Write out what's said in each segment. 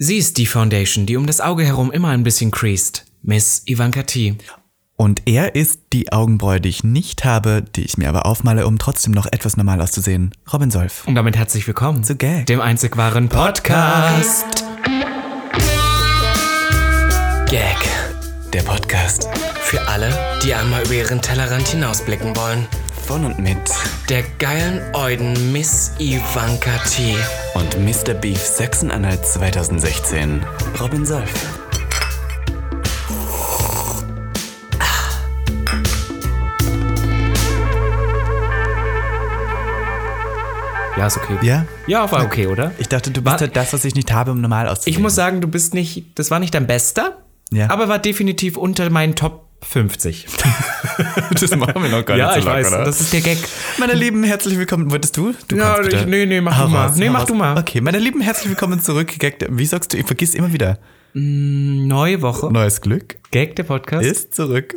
Sie ist die Foundation, die um das Auge herum immer ein bisschen creased. Miss Ivanka T. Und er ist die Augenbraue, die ich nicht habe, die ich mir aber aufmale, um trotzdem noch etwas normal auszusehen. Robin Solf. Und damit herzlich willkommen Zu Gag. dem einzig wahren Podcast. Gag. Der Podcast. Für alle, die einmal über ihren Tellerrand hinausblicken wollen. Von und mit. Der geilen Euden Miss Ivanka T. Und Mr. Beef Sachsen-Anhalt 2016. Robin Solf. Ja, ist okay. Ja? Ja, war okay, oder? Ich dachte, du War- bist halt das, was ich nicht habe, um normal auszusehen. Ich muss sagen, du bist nicht, das war nicht dein bester, Ja. aber war definitiv unter meinen Top 50. das machen wir noch gar ja, nicht so ich lange, weiß, oder? das ist der Gag. Meine Lieben, herzlich willkommen. Wolltest du? du Ja, kannst bitte. ich- nee, nee, mach Hau du mal. Nee, hau mach du mal. Okay, meine Lieben, herzlich willkommen zurück. Gag, wie sagst du, ich vergiss immer wieder. Neue Woche. Neues Glück Gag, der Podcast. ist zurück.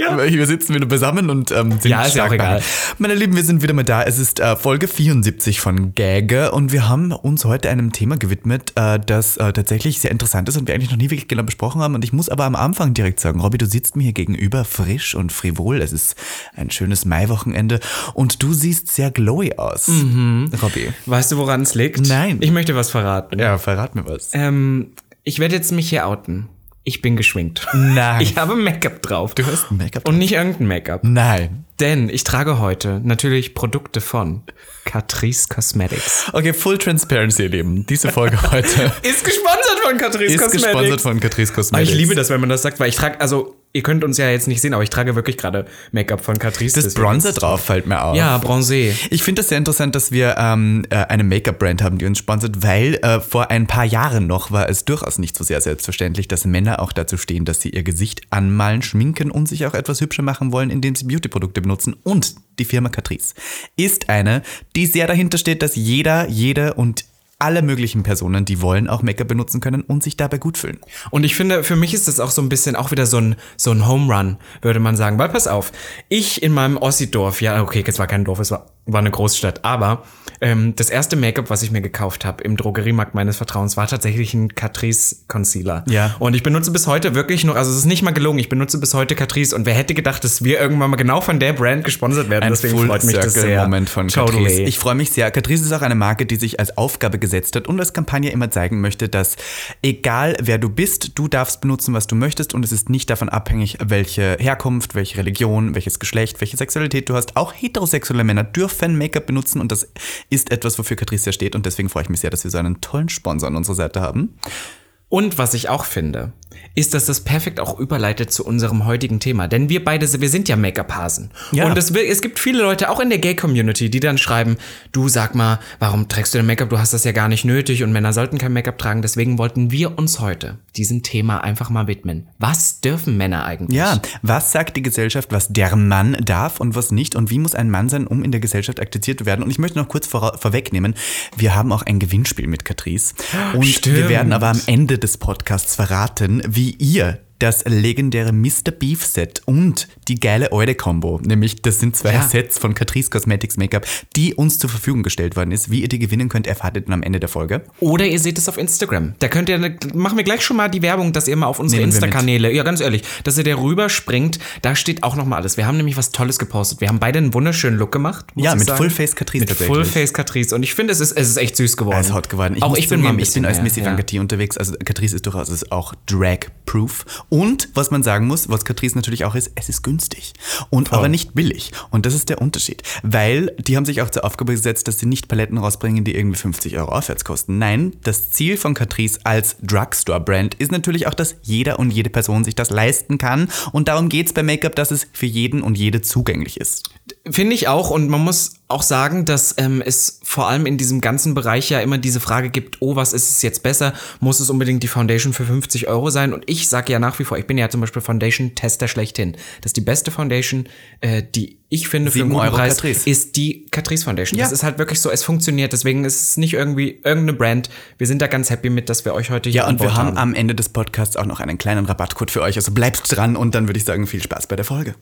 Ja. Wir sitzen wieder beisammen und ähm, sind Ja, ist ja auch stark egal. Meine Lieben, wir sind wieder mal da. Es ist äh, Folge 74 von Gagge und wir haben uns heute einem Thema gewidmet, äh, das äh, tatsächlich sehr interessant ist und wir eigentlich noch nie wirklich genau besprochen haben. Und ich muss aber am Anfang direkt sagen, Robby, du sitzt mir hier gegenüber frisch und frivol. Es ist ein schönes Maiwochenende und du siehst sehr glowy aus. Robby. Weißt du, woran es liegt? Nein. Ich möchte was verraten. Ja, verrat mir was. Ähm, ich werde jetzt mich hier outen. Ich bin geschminkt. Nein. Ich habe Make-up drauf. du hast Make-up. Und nicht irgendein Make-up. Nein. Denn ich trage heute natürlich Produkte von Catrice Cosmetics. Okay, Full Transparency, ihr Lieben. Diese Folge heute Ist gesponsert von Catrice ist gesponsert von Catrice Cosmetics. ich liebe das, wenn man das sagt, weil ich trage, also ihr könnt uns ja jetzt nicht sehen, aber ich trage wirklich gerade Make-up von Catrice. Das deswegen Bronzer ist es- drauf fällt mir auf. Ja, Bronzé. Ich finde es sehr interessant, dass wir ähm, äh, eine Make-up-Brand haben, die uns sponsert, weil äh, vor ein paar Jahren noch war es durchaus nicht so sehr selbstverständlich, dass Männer auch dazu stehen, dass sie ihr Gesicht anmalen, schminken und sich auch etwas hübscher machen wollen, indem sie Beauty-Produkte benutzen. Und die Firma Catrice ist eine, die sehr dahinter steht, dass jeder, jede und alle möglichen Personen, die wollen, auch Make-up benutzen können und sich dabei gut fühlen. Und ich finde, für mich ist das auch so ein bisschen auch wieder so ein, so ein Home Run, würde man sagen. Weil pass auf, ich in meinem Ossi-Dorf, ja, okay, es war kein Dorf, es war, war eine Großstadt, aber ähm, das erste Make-up, was ich mir gekauft habe im Drogeriemarkt meines Vertrauens, war tatsächlich ein Catrice Concealer. Ja. Und ich benutze bis heute wirklich noch, also es ist nicht mal gelogen, ich benutze bis heute Catrice und wer hätte gedacht, dass wir irgendwann mal genau von der Brand gesponsert werden. Ein Deswegen Full freut mich das sehr. Moment von Totally. Catrice. Ich freue mich sehr. Catrice ist auch eine Marke, die sich als Aufgabe gesetzt hat und als Kampagne immer zeigen möchte, dass egal wer du bist, du darfst benutzen, was du möchtest und es ist nicht davon abhängig, welche Herkunft, welche Religion, welches Geschlecht, welche Sexualität du hast. Auch heterosexuelle Männer dürfen Make-up benutzen und das ist etwas, wofür Catrice ja steht und deswegen freue ich mich sehr, dass wir so einen tollen Sponsor an unserer Seite haben. Und was ich auch finde, ist, dass das perfekt auch überleitet zu unserem heutigen Thema. Denn wir beide, wir sind ja Make-up-Hasen. Ja. Und es, es gibt viele Leute, auch in der Gay-Community, die dann schreiben, du sag mal, warum trägst du denn Make-up? Du hast das ja gar nicht nötig und Männer sollten kein Make-up tragen. Deswegen wollten wir uns heute diesem Thema einfach mal widmen. Was dürfen Männer eigentlich? Ja, was sagt die Gesellschaft, was der Mann darf und was nicht? Und wie muss ein Mann sein, um in der Gesellschaft akzeptiert zu werden? Und ich möchte noch kurz vor, vorwegnehmen, wir haben auch ein Gewinnspiel mit Catrice. Und Stimmt. wir werden aber am Ende des Podcasts verraten, wie ihr das legendäre Mr. Beef Set und die geile Eude Combo, nämlich das sind zwei Ja. Sets von Catrice Cosmetics Make-up, die uns zur Verfügung gestellt worden ist. Wie ihr die gewinnen könnt, erfahrt ihr dann am Ende der Folge. Oder ihr seht es auf Instagram. Da könnt ihr, machen wir gleich schon mal die Werbung, dass ihr mal auf unsere. Insta-Kanäle, ja ganz ehrlich, dass ihr da rüber springt. Da steht auch noch mal alles. Wir haben nämlich was Tolles gepostet. Wir haben beide einen wunderschönen Look gemacht. Ja, ich mit. Full-Face Catrice Mit. Full-Face Catrice. Und ich finde, es ist, es ist echt süß geworden. Er ist hot geworden. auch muss ich bin zugeben, ich bin als mehr, Miss Ivanka ja. T unterwegs. Also Catrice ist durchaus ist auch Drag-proof. Und was man sagen muss, was Catrice natürlich auch ist, es ist günstig. Und aber nicht billig. Und das ist der Unterschied. Weil die haben sich auch zur Aufgabe gesetzt, dass sie nicht Paletten rausbringen, die irgendwie 50 Euro aufwärts kosten. Nein, das Ziel von Catrice als Drugstore-Brand ist natürlich auch, dass jeder und jede Person sich das leisten kann. Und darum geht es bei Make-up, dass es für jeden und jede zugänglich ist. Finde ich auch. Und man muss auch sagen, dass ähm, es vor allem in diesem ganzen Bereich ja immer diese Frage gibt, oh, was ist es jetzt besser? Muss es unbedingt die Foundation für 50 Euro sein? Und ich sage ja nach wie vor, ich bin ja zum Beispiel Foundation-Tester schlechthin. Das ist die beste Foundation, äh, die ich finde für einen guten Euro Preis, Catrice. ist die Catrice Foundation. Ja. Das ist halt wirklich so, es funktioniert. Deswegen ist es nicht irgendwie irgendeine Brand. Wir sind da ganz happy mit, dass wir euch heute hier Ja, und wir haben am Ende des Podcasts auch noch einen kleinen Rabattcode für euch. Also bleibt dran und dann würde ich sagen, viel Spaß bei der Folge.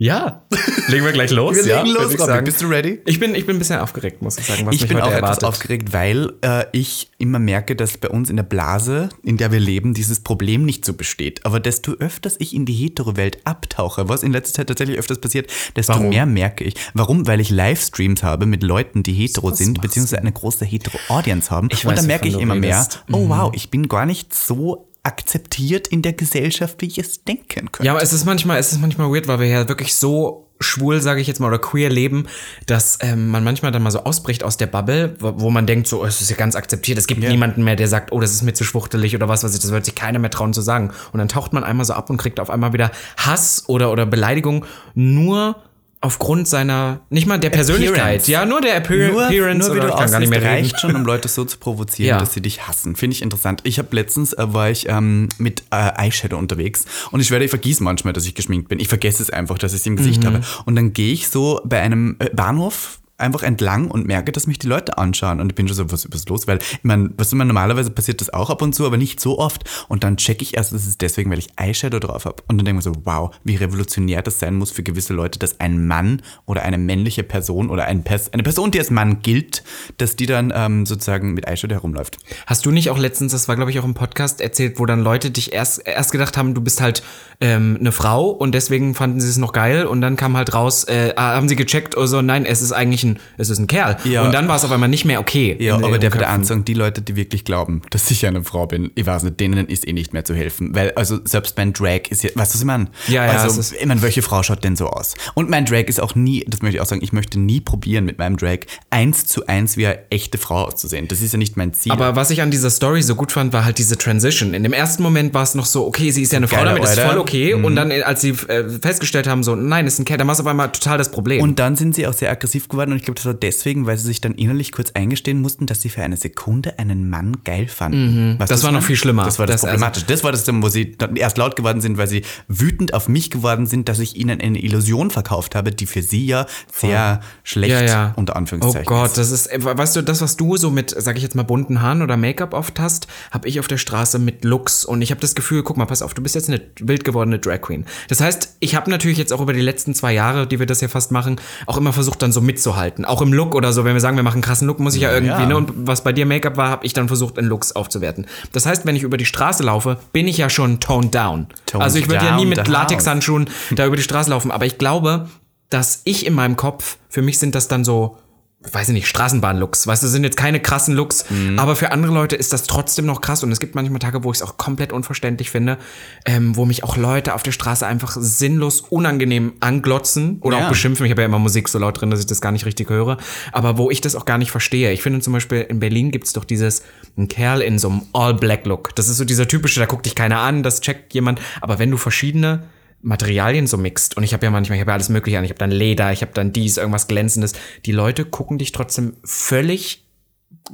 Ja, legen wir gleich los. Wir ja, legen los, Robin. Bist du ready? Ich bin, ich bin ein bisschen aufgeregt, muss ich sagen, was Ich mich bin auch erwartet. etwas aufgeregt, weil äh, ich immer merke, dass bei uns in der Blase, in der wir leben, dieses Problem nicht so besteht. Aber desto öfters ich in die Hetero-Welt abtauche, was in letzter Zeit tatsächlich öfters passiert, desto Warum? mehr merke ich. Warum? Weil ich Livestreams habe mit Leuten, die hetero Was sind, beziehungsweise eine große hetero-Audience haben. Ich Und weiß, dann merke ich immer mehr, redest. Mhm. oh wow, ich bin gar nicht so akzeptiert in der Gesellschaft, wie ich es denken könnte. Ja, aber es ist manchmal, es ist manchmal weird, weil wir ja wirklich so schwul, sage ich jetzt mal, oder queer leben, dass ähm, man manchmal dann mal so ausbricht aus der Bubble, wo, wo man denkt, so, oh, es ist ja ganz akzeptiert. Es gibt Ja. niemanden mehr, der sagt, oh, das ist mir zu schwuchtelig oder was weiß ich, das wird sich keiner mehr trauen zu sagen. Und dann taucht man einmal so ab und kriegt auf einmal wieder Hass oder, oder Beleidigung nur aufgrund seiner, nicht mal der Persönlichkeit, Appearance. ja, nur der Appear nur, Appearance nur wie du kann gar nicht aussiehst, mehr reden. reicht schon, um Leute so zu provozieren, Ja. dass sie dich hassen. Finde ich interessant. Ich habe letztens, äh, war ich ähm, mit äh, Eyeshadow unterwegs und ich werde, ich vergieße manchmal, dass ich geschminkt bin. Ich vergesse es einfach, dass ich es im Gesicht Mhm. habe. Und dann gehe ich so bei einem äh, Bahnhof einfach entlang und merke, dass mich die Leute anschauen. Und ich bin schon so, was ist los? Weil, ich meine, was immer normalerweise passiert das auch ab und zu, aber nicht so oft. Und dann checke ich erst, das ist deswegen, weil ich Eyeshadow drauf habe. Und dann denke ich mir so, wow, wie revolutionär das sein muss für gewisse Leute, dass ein Mann oder eine männliche Person oder ein Pers eine Person, die als Mann gilt, dass die dann ähm, sozusagen mit Eyeshadow herumläuft. Hast du nicht auch letztens, das war glaube ich auch im Podcast erzählt, wo dann Leute dich erst, erst gedacht haben, du bist halt ähm, eine Frau und deswegen fanden sie es noch geil und dann kam halt raus, äh, ah, haben sie gecheckt oder so, nein, es ist eigentlich ein, es ist ein Kerl. Ja. Und dann war es auf einmal nicht mehr okay. Ja, aber der würde Köpfen. ansagen, die Leute, die wirklich glauben, dass ich eine Frau bin, ich weiß nicht, denen ist eh nicht mehr zu helfen. Weil, also selbst mein Drag ist ja, weißt du, was ich meine? Ja, ja, Also, ist- ich meine, welche Frau schaut denn so aus? Und mein Drag ist auch nie, das möchte ich auch sagen, ich möchte nie probieren, mit meinem Drag eins zu eins wie eine echte Frau auszusehen. Das ist ja nicht mein Ziel. Aber was ich an dieser Story so gut fand, war halt diese Transition. In dem ersten Moment war es noch so, okay, sie ist ja eine Frau, damit ist Order. voll okay. Mhm. Und dann, äh, als sie äh, festgestellt haben, so, nein, ist ein Kerl, dann war es auf einmal total das Problem. Und dann sind sie auch sehr aggressiv geworden und ich glaube, das war deswegen, weil sie sich dann innerlich kurz eingestehen mussten, dass sie für eine Sekunde einen Mann geil fanden. Mhm. Das war noch viel schlimmer. Das war das, Das- also- Problematische. Das war das, wo sie dann erst laut geworden sind, weil sie wütend auf mich geworden sind, dass ich ihnen eine Illusion verkauft habe, die für sie ja sehr schlecht ja, ja. unter Oh Anführungszeichen Gott, ist. das ist, äh, weißt du, das, was du so mit, sag ich jetzt mal, bunten Haaren oder Make-up oft hast, habe ich auf der Straße mit Looks. Und ich habe das Gefühl, guck mal, pass auf, du bist jetzt eine wild gewordene Drag Queen. Das heißt, ich habe natürlich jetzt auch über die letzten zwei Jahre, die wir das ja fast machen, auch immer versucht, dann so mitzuhalten. Auch im Look oder so, wenn wir sagen, wir machen einen krassen Look, muss ich ja irgendwie, Ja. ne? Und was bei dir Make-up war, habe ich dann versucht, in Looks aufzuwerten. Das heißt, wenn ich über die Straße laufe, bin ich ja schon toned down. Toned also ich würde ja nie mit Latexhandschuhen da über die Straße laufen. Aber ich glaube, dass ich in meinem Kopf, für mich sind das dann so, weiß ich nicht, Straßenbahn-Looks. Weißt du, sind jetzt keine krassen Looks, Mhm. aber für andere Leute ist das trotzdem noch krass. Und es gibt manchmal Tage, wo ich es auch komplett unverständlich finde, ähm, wo mich auch Leute auf der Straße einfach sinnlos unangenehm anglotzen oder Ja. auch beschimpfen. Ich habe ja immer Musik so laut drin, dass ich das gar nicht richtig höre. Aber wo ich das auch gar nicht verstehe. Ich finde zum Beispiel, in Berlin gibt es doch dieses, ein Kerl in so einem All-Black-Look. Das ist so dieser typische, da guckt dich keiner an, das checkt jemand. Aber wenn du verschiedene Materialien so mixt und ich habe ja manchmal, ich habe ja alles mögliche an, ich habe dann Leder, ich habe dann dies, irgendwas glänzendes. Die Leute gucken dich trotzdem völlig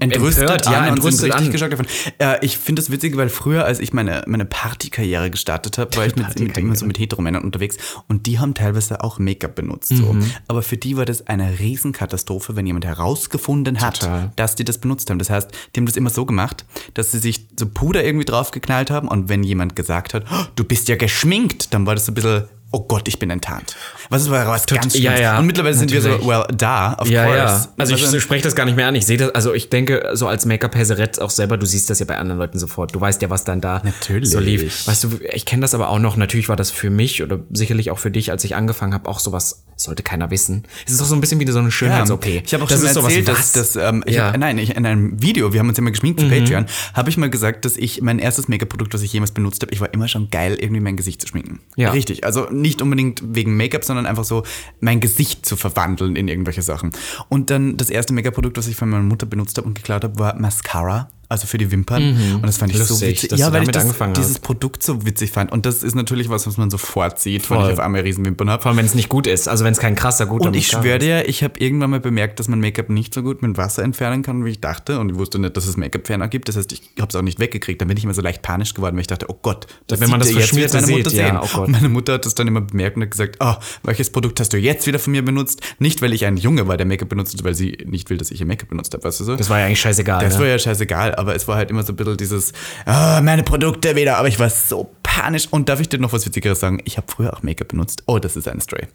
entrüstet empört, an ja, entrüstet an. geschockt davon. Äh, ich finde das witzig, weil früher, als ich meine, meine Partykarriere gestartet habe, war ich mit, mit, immer so mit Heteromännern unterwegs und die haben teilweise auch Make-up benutzt. So. Mhm. Aber für die war das eine Riesenkatastrophe, wenn jemand herausgefunden hat, Total. dass die das benutzt haben. Das heißt, die haben das immer so gemacht, dass sie sich so Puder irgendwie draufgeknallt haben und wenn jemand gesagt hat, "Oh, du bist ja geschminkt, dann war das so ein bisschen oh Gott, ich bin enttarnt. Was ist aber was ganz ja, ja, Und mittlerweile sind wir so, natürlich. well, da, of Ja, course. ja. Also ich spreche das gar nicht mehr an. Ich sehe das, also ich denke, so als Make-up-Häserett auch selber, du siehst das ja bei anderen Leuten sofort. Du weißt ja, was dann da Natürlich. so lief. Weißt du, ich kenne das aber auch noch. Natürlich war das für mich oder sicherlich auch für dich, als ich angefangen habe, auch sowas, sollte keiner wissen. Es ist doch so ein bisschen wie so eine Schönheits-OP. Ich habe auch das schon erzählt, sowas, dass, dass ähm, ich Ja. Mhm. hab, nein, ich, in einem Video, wir haben uns immer geschminkt für Patreon, habe ich mal gesagt, dass ich mein erstes Make-up-Produkt, was ich jemals benutzt habe, ich war immer schon geil, irgendwie mein Gesicht zu schminken. Ja. Richtig. Also nicht unbedingt wegen Make-up, sondern einfach so mein Gesicht zu verwandeln in irgendwelche Sachen. Und dann das erste Make-up-Produkt, was ich von meiner Mutter benutzt habe und geklaut habe, war Mascara. Also für die Wimpern. Und das fand ich so Mhm. Lustig, witzig. dass ja, du weil ich das, angefangen hast. dieses Produkt so witzig fand. Und das ist natürlich was, was man sofort sieht, wenn Voll. ich auf einmal Riesenwimpern habe. Vor allem, wenn es nicht gut ist. Also wenn es kein krasser, guter Und ich schwöre dir, ich habe irgendwann mal bemerkt, dass man Make-up nicht so gut mit Wasser entfernen kann, wie ich dachte. Und ich wusste nicht, dass es Make-up-Ferner gibt. Das heißt, ich habe es auch nicht weggekriegt. Dann bin ich immer so leicht panisch geworden, weil ich dachte, oh Gott, das Wenn man das jetzt, wird meine Mutter sieht, ja, sehen. oh Gott. Und meine Mutter hat das dann immer bemerkt und hat gesagt, oh, welches Produkt hast du jetzt wieder von mir benutzt? Nicht, weil ich ein Junge war, der Make-up benutzt hat, weil sie nicht will, dass ich ihr Make-up benutzt habe, weißt du so? Das war ja eigentlich scheißegal. Das ne? war ja scheißegal, aber es war halt immer so ein bisschen dieses, ah, meine Produkte wieder. Aber ich war so panisch. Und darf ich dir noch was Witzigeres sagen? Ich habe früher auch Make-up benutzt. Oh, das ist eine Story.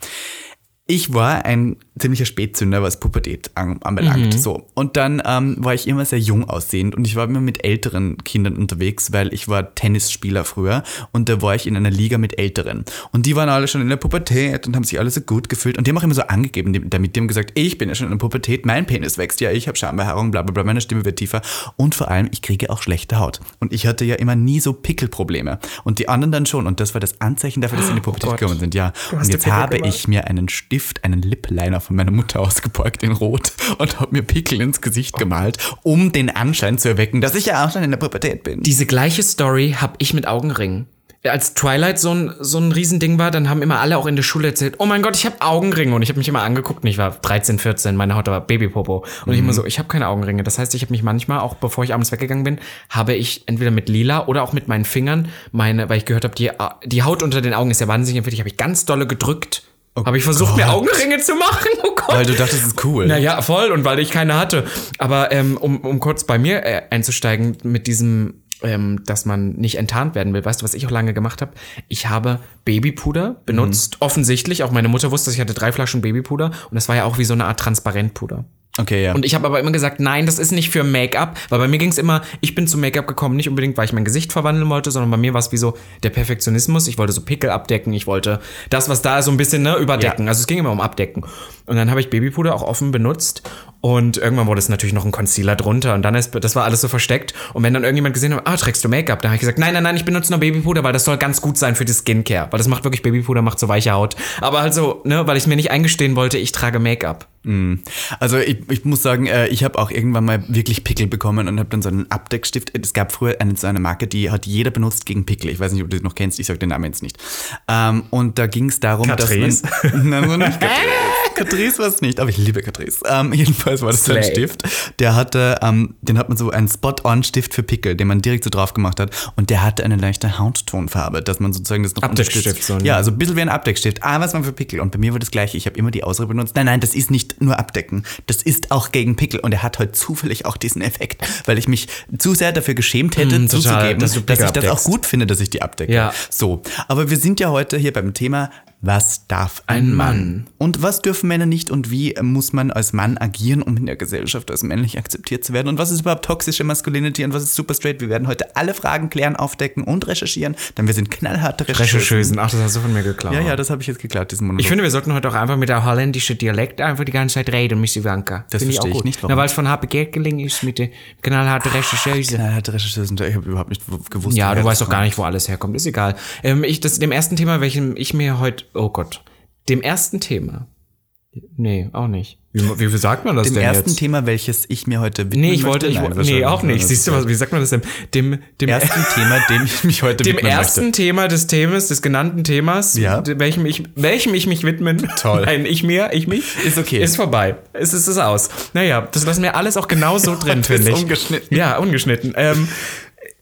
Ich war ein ziemlicher Spätzünder, was Pubertät an, anbelangt. Mhm. So. Und dann ähm, war ich immer sehr jung aussehend und ich war immer mit älteren Kindern unterwegs, weil ich war Tennisspieler früher und da war ich in einer Liga mit Älteren. Und die waren alle schon in der Pubertät und haben sich alle so gut gefühlt und die haben auch immer so angegeben, damit die haben gesagt, ich bin ja schon in der Pubertät, mein Penis wächst, ja, ich habe Schambehaarung, bla bla bla, meine Stimme wird tiefer und vor allem, ich kriege auch schlechte Haut. Und ich hatte ja immer nie so Pickelprobleme und die anderen dann schon und das war das Anzeichen dafür, dass sie in die oh Pubertät oh gekommen sind, ja. Und jetzt habe ich mir einen Stift Stift einen Lip-Liner von meiner Mutter ausgebeugt in Rot und habe mir Pickel ins Gesicht gemalt, um den Anschein zu erwecken, dass ich ja auch schon in der Pubertät bin. Diese gleiche Story habe ich mit Augenringen als Twilight so ein, so ein Riesending war, dann haben immer alle auch in der Schule erzählt, oh mein Gott, ich habe Augenringe. Und ich habe mich immer angeguckt und ich war 13, 14, meine Haut war Babypopo. Und mhm. ich immer so, ich habe keine Augenringe. Das heißt, ich habe mich manchmal, auch bevor ich abends weggegangen bin, habe ich entweder mit lila oder auch mit meinen Fingern meine, weil ich gehört habe, die, die Haut unter den Augen ist ja wahnsinnig empfindlich, habe ich ganz dolle gedrückt Oh habe ich versucht, Gott. mir Augenringe zu machen. Oh Gott. Weil du dachtest, das ist cool. Naja, voll. Und weil ich keine hatte. Aber ähm, um, um kurz bei mir äh, einzusteigen mit diesem, ähm, dass man nicht enttarnt werden will. Weißt du, was ich auch lange gemacht habe? Ich habe Babypuder benutzt. Mhm. Offensichtlich. Auch meine Mutter wusste, ich hatte drei Flaschen Babypuder. Und das war ja auch wie so eine Art Transparentpuder. Okay, ja. Und ich habe aber immer gesagt, nein, das ist nicht für Make-up, weil bei mir ging es immer, ich bin zum Make-up gekommen, nicht unbedingt, weil ich mein Gesicht verwandeln wollte, sondern bei mir war es wie so der Perfektionismus. Ich wollte so Pickel abdecken, ich wollte das, was da ist, so ein bisschen ne, überdecken. Ja. Also es ging immer um Abdecken. Und dann habe ich Babypuder auch offen benutzt und irgendwann wurde es natürlich noch ein Concealer drunter und dann ist, das war alles so versteckt. Und wenn dann irgendjemand gesehen hat, ah, trägst du Make-up, dann habe ich gesagt, nein, nein, nein, ich benutze nur Babypuder, weil das soll ganz gut sein für die Skincare, weil das macht wirklich Babypuder, macht so weiche Haut. Aber also, ne, weil ich mir nicht eingestehen wollte, ich trage Make-up. Mm. Also ich, ich muss sagen, äh, ich habe auch irgendwann mal wirklich Pickel bekommen und habe dann so einen Abdeckstift. Es gab früher eine, so eine Marke, die hat jeder benutzt gegen Pickel. Ich weiß nicht, ob du das noch kennst, ich sage den Namen jetzt nicht. Ähm, und da ging es darum, Catrice? dass man... Nein, so nicht Catrice. Catrice war es nicht, aber ich liebe Catrice. Ähm, jedenfalls war das so ein Stift. Der hatte, ähm, den hat man so einen Spot-on-Stift für Pickel, den man direkt so drauf gemacht hat. Und der hatte eine leichte Hauttonfarbe, dass man sozusagen das noch Abdeckstift. So, ne? ja, so ein bisschen wie ein Abdeckstift. Ah, was man für Pickel. Und bei mir war das gleiche. Ich habe immer die Ausrede benutzt. Nein, nein, das ist nicht nur abdecken. Das ist auch gegen Pickel. Und er hat heute zufällig auch diesen Effekt, weil ich mich zu sehr dafür geschämt hätte, mm, zuzugeben, dass, dass ich das auch gut finde, dass ich die abdecke. Ja. So. Aber wir sind ja heute hier beim Thema was darf ein Mann? Und was dürfen Männer nicht und wie muss man als Mann agieren, um in der Gesellschaft als männlich akzeptiert zu werden? Und was ist überhaupt toxische Masculinity und was ist super straight? Wir werden heute alle Fragen klären, aufdecken und recherchieren, denn wir sind knallharte Rechercheusen. Ach, das hast du von mir geklaut. Ja, ja, das habe ich jetzt geklaut, diesen Monolog. Ich finde, wir sollten heute auch einfach mit der holländischen Dialekt einfach die ganze Zeit reden, Miss Ivanka. Das finde verstehe ich, ich nicht, warum. Na, weil es von HP Gelkeling ist mit der knallharte Rechercheuse. Knallharte Rechercheuse. Ich habe überhaupt nicht gewusst. Ja, du weißt doch gar nicht, wo alles herkommt. Ist egal. Ähm, ich, das, dem ersten Thema, welchem ich mir heute, oh Gott, dem ersten Thema. Nee, auch nicht. Wie, wie, sagt man das dem denn Dem ersten Thema, welches ich mir heute widmen Nee, ich wollte, ich, Nein, nee, auch nicht. Siehst du, was, wie sagt man das denn? Dem, dem ersten Thema, dem ich mich heute Dem ersten möchte. Thema des Themas, des genannten Themas, ja. welchem, ich, welchem ich mich widmen. Toll. Nein, ich mir, ich mich. Ist okay. Ist vorbei. Es ist, ist aus. Naja, das lassen wir alles auch genau so drin, finde ich. ungeschnitten. Ja, ungeschnitten. Ähm,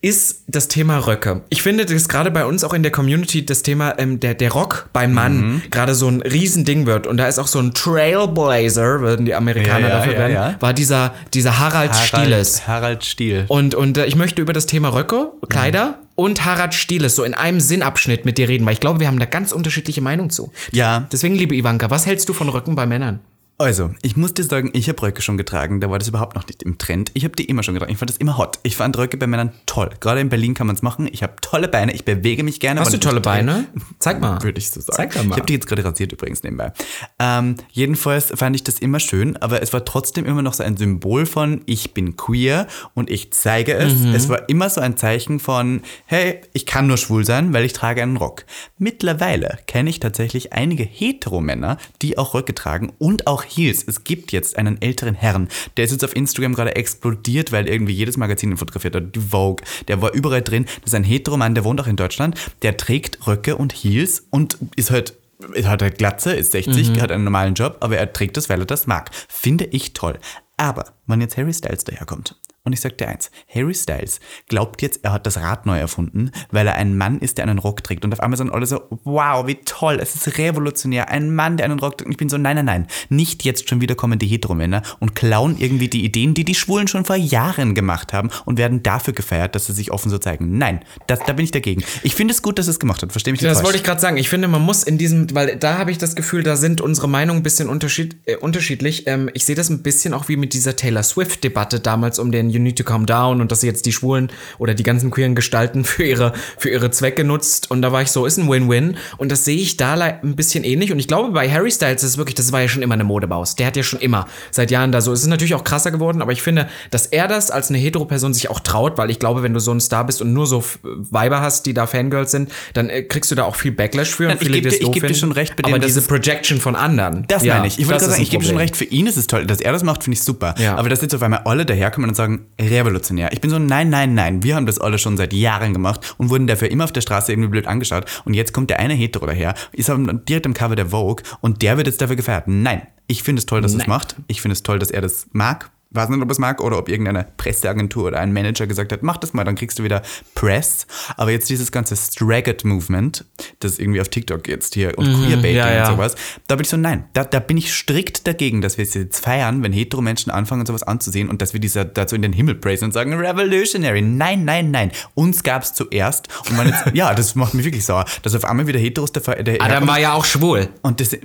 ist das Thema Röcke. Ich finde, dass gerade bei uns auch in der Community das Thema ähm, der, der Rock beim Mann mhm. gerade so ein Riesending wird. Und da ist auch so ein Trailblazer, würden die Amerikaner ja, dafür ja, werden, ja. war dieser, dieser Harald, Harald Stieles. Harald Stiel. Und, und äh, ich möchte über das Thema Röcke, Kleider mhm. und Harald Stieles so in einem Sinnabschnitt mit dir reden, weil ich glaube, wir haben da ganz unterschiedliche Meinungen zu. Ja. Deswegen, liebe Ivanka, was hältst du von Röcken bei Männern? Also, ich muss dir sagen, ich habe Röcke schon getragen, da war das überhaupt noch nicht im Trend. Ich habe die immer schon getragen. Ich fand das immer hot. Ich fand Röcke bei Männern toll. Gerade in Berlin kann man es machen. Ich habe tolle Beine, ich bewege mich gerne. Hast du tolle Beine? Zeig mal. Würde ich so sagen. Zeig mal. Ich habe die jetzt gerade rasiert übrigens nebenbei. Ähm, jedenfalls fand ich das immer schön, aber es war trotzdem immer noch so ein Symbol von, ich bin queer und ich zeige es. Mhm. Es war immer so ein Zeichen von, hey, ich kann nur schwul sein, weil ich trage einen Rock. Mittlerweile kenne ich tatsächlich einige Heteromänner, die auch Röcke tragen und auch Heels. Es gibt jetzt einen älteren Herrn, der ist jetzt auf Instagram gerade explodiert, weil irgendwie jedes Magazin ihn fotografiert hat, die Vogue, der war überall drin. Das ist ein Heteroman, der wohnt auch in Deutschland, der trägt Röcke und Heels und ist halt er hat halt Glatze, ist 60, mhm. hat einen normalen Job, aber er trägt das, weil er das mag. Finde ich toll. Aber wenn jetzt Harry Styles daherkommt Und ich sag dir eins, Harry Styles glaubt jetzt, er hat das Rad neu erfunden, weil er ein Mann ist, der einen Rock trägt. Und auf einmal sind alle so, wow, wie toll, es ist revolutionär. Ein Mann, der einen Rock trägt. Und ich bin so, nein, nein, nein, nicht jetzt schon wieder kommen die Heteromänner und klauen irgendwie die Ideen, die die Schwulen schon vor Jahren gemacht haben und werden dafür gefeiert, dass sie sich offen so zeigen. Nein, das, da bin ich dagegen. Ich finde es gut, dass es gemacht hat. Verstehe mich nicht Das falsch. wollte ich gerade sagen. Ich finde, man muss in diesem, weil da habe ich das Gefühl, da sind unsere Meinungen ein bisschen unterschied, äh, unterschiedlich. Ähm, ich sehe das ein bisschen auch wie mit dieser Taylor Swift-Debatte damals um den You Need to Calm Down und dass sie jetzt die Schwulen oder die ganzen queeren Gestalten für ihre, für ihre Zwecke nutzt. Und da war ich so, ist ein Win-Win. Und das sehe ich da ein bisschen ähnlich. Und ich glaube, bei Harry Styles ist es wirklich, das war ja schon immer eine Modebaus. Der hat ja schon immer seit Jahren da so. Es ist natürlich auch krasser geworden, aber ich finde, dass er das als eine Hetero-Person sich auch traut, weil ich glaube, wenn du so ein Star bist und nur so Weiber hast, die da Fangirls sind, dann äh, kriegst du da auch viel Backlash für. Nein, und ich viele, die es doof finden. schon recht bei Aber diese es- Projection von anderen. Das ja, meine ich. Ich wollte gerade sagen, ich gebe schon recht, für ihn ist es toll. Dass er das macht, finde ich super. Ja. Aber dass jetzt auf einmal alle daherkommen und sagen, revolutionär. Ich bin so, nein, nein, nein. Wir haben das alle schon seit Jahren gemacht und wurden dafür immer auf der Straße irgendwie blöd angeschaut. Und jetzt kommt der eine Hetero daher, ist am- direkt am Cover der Vogue und der wird jetzt dafür gefeiert. Nein. Ich finde es toll, dass er es macht. Ich finde es toll, dass er das mag. Weiß nicht, ob es mag oder ob irgendeine Presseagentur oder ein Manager gesagt hat, mach das mal, dann kriegst du wieder Press. Aber jetzt dieses ganze Straggot-Movement, das irgendwie auf TikTok jetzt hier und Queerbaiting Mhm, ja, ja. und sowas, da bin ich so, nein, da, da bin ich strikt dagegen, dass wir es jetzt feiern, wenn hetero Menschen anfangen, sowas anzusehen und dass wir dieser dazu in den Himmel praisen und sagen, revolutionary. Nein, nein, nein. Uns gab es zuerst. Und man jetzt, ja, das macht mich wirklich sauer, dass auf einmal wieder Heteros der, der Adam war ja auch schwul. und das,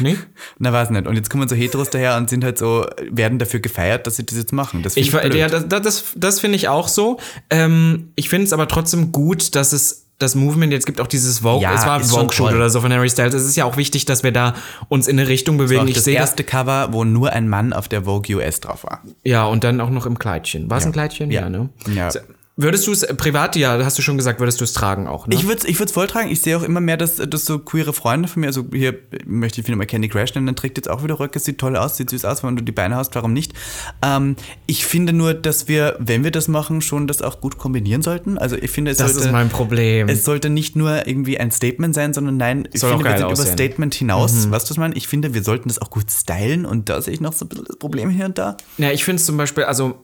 Nee? na weiß nicht. Und jetzt kommen so Heteros daher und sind halt so, werden dafür gefeiert, dass sie das jetzt machen. Das Ich, blöd. ja, das, das, das, finde ich auch so. Ähm, ich finde es aber trotzdem gut, dass es das Movement jetzt gibt, auch dieses Vogue. Ja, es war Vogue-Shoot oder so von Harry Styles. Es ist ja auch wichtig, dass wir da uns in eine Richtung war bewegen. Ich das sehe das. erste Cover, wo nur ein Mann auf der Vogue US drauf war. Ja, und dann auch noch im Kleidchen. War es Ja. ein Kleidchen? Ja. ne? Ja. So, Würdest du es äh, privat, ja, hast du schon gesagt, würdest du es tragen auch, ne? Ich würde es ich würd's voll tragen. Ich sehe auch immer mehr, dass, dass so queere Freunde von mir, also hier möchte ich wieder mal Candy Crash nennen, dann trägt jetzt auch wieder Röcke, sieht toll aus, sieht süß aus, wenn du die Beine hast, warum nicht? Ähm, ich finde nur, dass wir, wenn wir das machen, schon das auch gut kombinieren sollten. Also ich finde, es das sollte, ist mein Problem. es sollte nicht nur irgendwie ein Statement sein, sondern nein, ich Soll finde, wir sind über aussehen. Mhm. Statement hinaus. Weißt du, was ich meine? Ich finde, wir sollten das auch gut stylen und da sehe ich noch so ein bisschen das Problem hier und da. Ja, ich finde es zum Beispiel, also,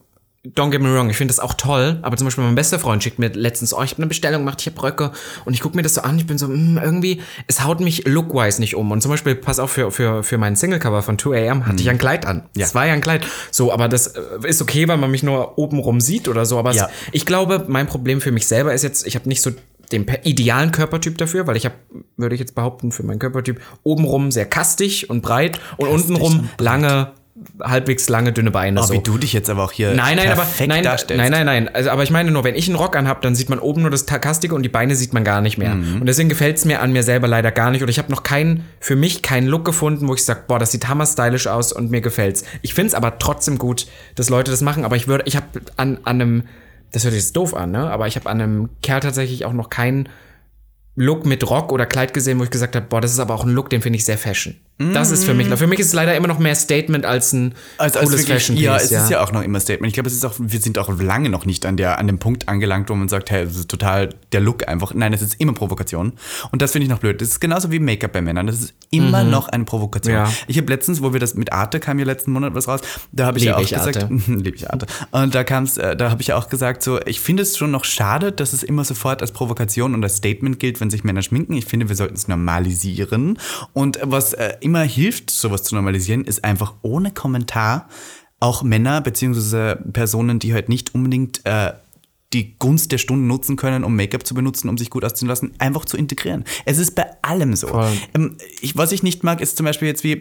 don't get me wrong, ich finde das auch toll, aber zum Beispiel mein bester Freund schickt mir letztens, oh, ich habe eine Bestellung gemacht, ich habe Röcke und ich gucke mir das so an, ich bin so, hm, irgendwie, es haut mich lookwise nicht um. Und zum Beispiel, pass auf, für, für, für meinen Singlecover von 2am hatte ich ein Kleid an. Das war ja ein Kleid. So, aber das äh, ist okay, weil man mich nur obenrum sieht oder so, aber Ja. es, ich glaube, mein Problem für mich selber ist jetzt, ich habe nicht so den idealen Körpertyp dafür, weil ich habe, würde ich jetzt behaupten, für meinen Körpertyp obenrum sehr kastig und breit und untenrum lange, halbwegs lange, dünne Beine. Oh, so. wie du dich jetzt aber auch hier Nein, nein, aber nein, darstellst. nein, nein, nein. Also, aber ich meine nur, wenn ich einen Rock anhab, dann sieht man oben nur das Kastige und die Beine sieht man gar nicht mehr. Mhm. Und deswegen gefällt es mir an mir selber leider gar nicht. Oder ich habe noch keinen, für mich keinen Look gefunden, wo ich sage, boah, das sieht hammer stylisch aus und mir gefällt's. Ich finde es aber trotzdem gut, dass Leute das machen. Aber ich würde, ich habe an, an einem, das hört sich jetzt doof an, ne? Aber ich habe an einem Kerl tatsächlich auch noch keinen Look mit Rock oder Kleid gesehen, wo ich gesagt habe, boah, das ist aber auch ein Look, den finde ich sehr fashion. Das ist für mich, für mich ist es leider immer noch mehr Statement als ein Also, also cooles wirklich, Fashion ja, Piece. es ist ja auch noch immer Statement. Ich glaube, es ist auch, wir sind auch lange noch nicht an der, an dem Punkt angelangt, wo man sagt, hey, das ist total der Look einfach. Nein, es ist immer Provokation. Und das finde ich noch blöd. Das ist genauso wie Make-up bei Männern. Das ist immer noch eine Provokation. Ja. Ich habe letztens, wo wir das mit Arte kam ja letzten Monat was raus, da habe ich ja Liebe auch ich gesagt, liebe ich Arte. Und da kam's, äh, da habe ich ja auch gesagt, so, ich finde es schon noch schade, dass es immer sofort als Provokation und als Statement gilt, wenn sich Männer schminken. Ich finde, wir sollten es normalisieren. Und was äh, immer hilft, sowas zu normalisieren, ist einfach ohne Kommentar auch Männer beziehungsweise Personen, die halt nicht unbedingt äh, die Gunst der Stunde nutzen können, um Make-up zu benutzen, um sich gut auszusehen lassen, einfach zu integrieren. Es ist bei allem so. Ähm, ich, was ich nicht mag, ist zum Beispiel jetzt wie,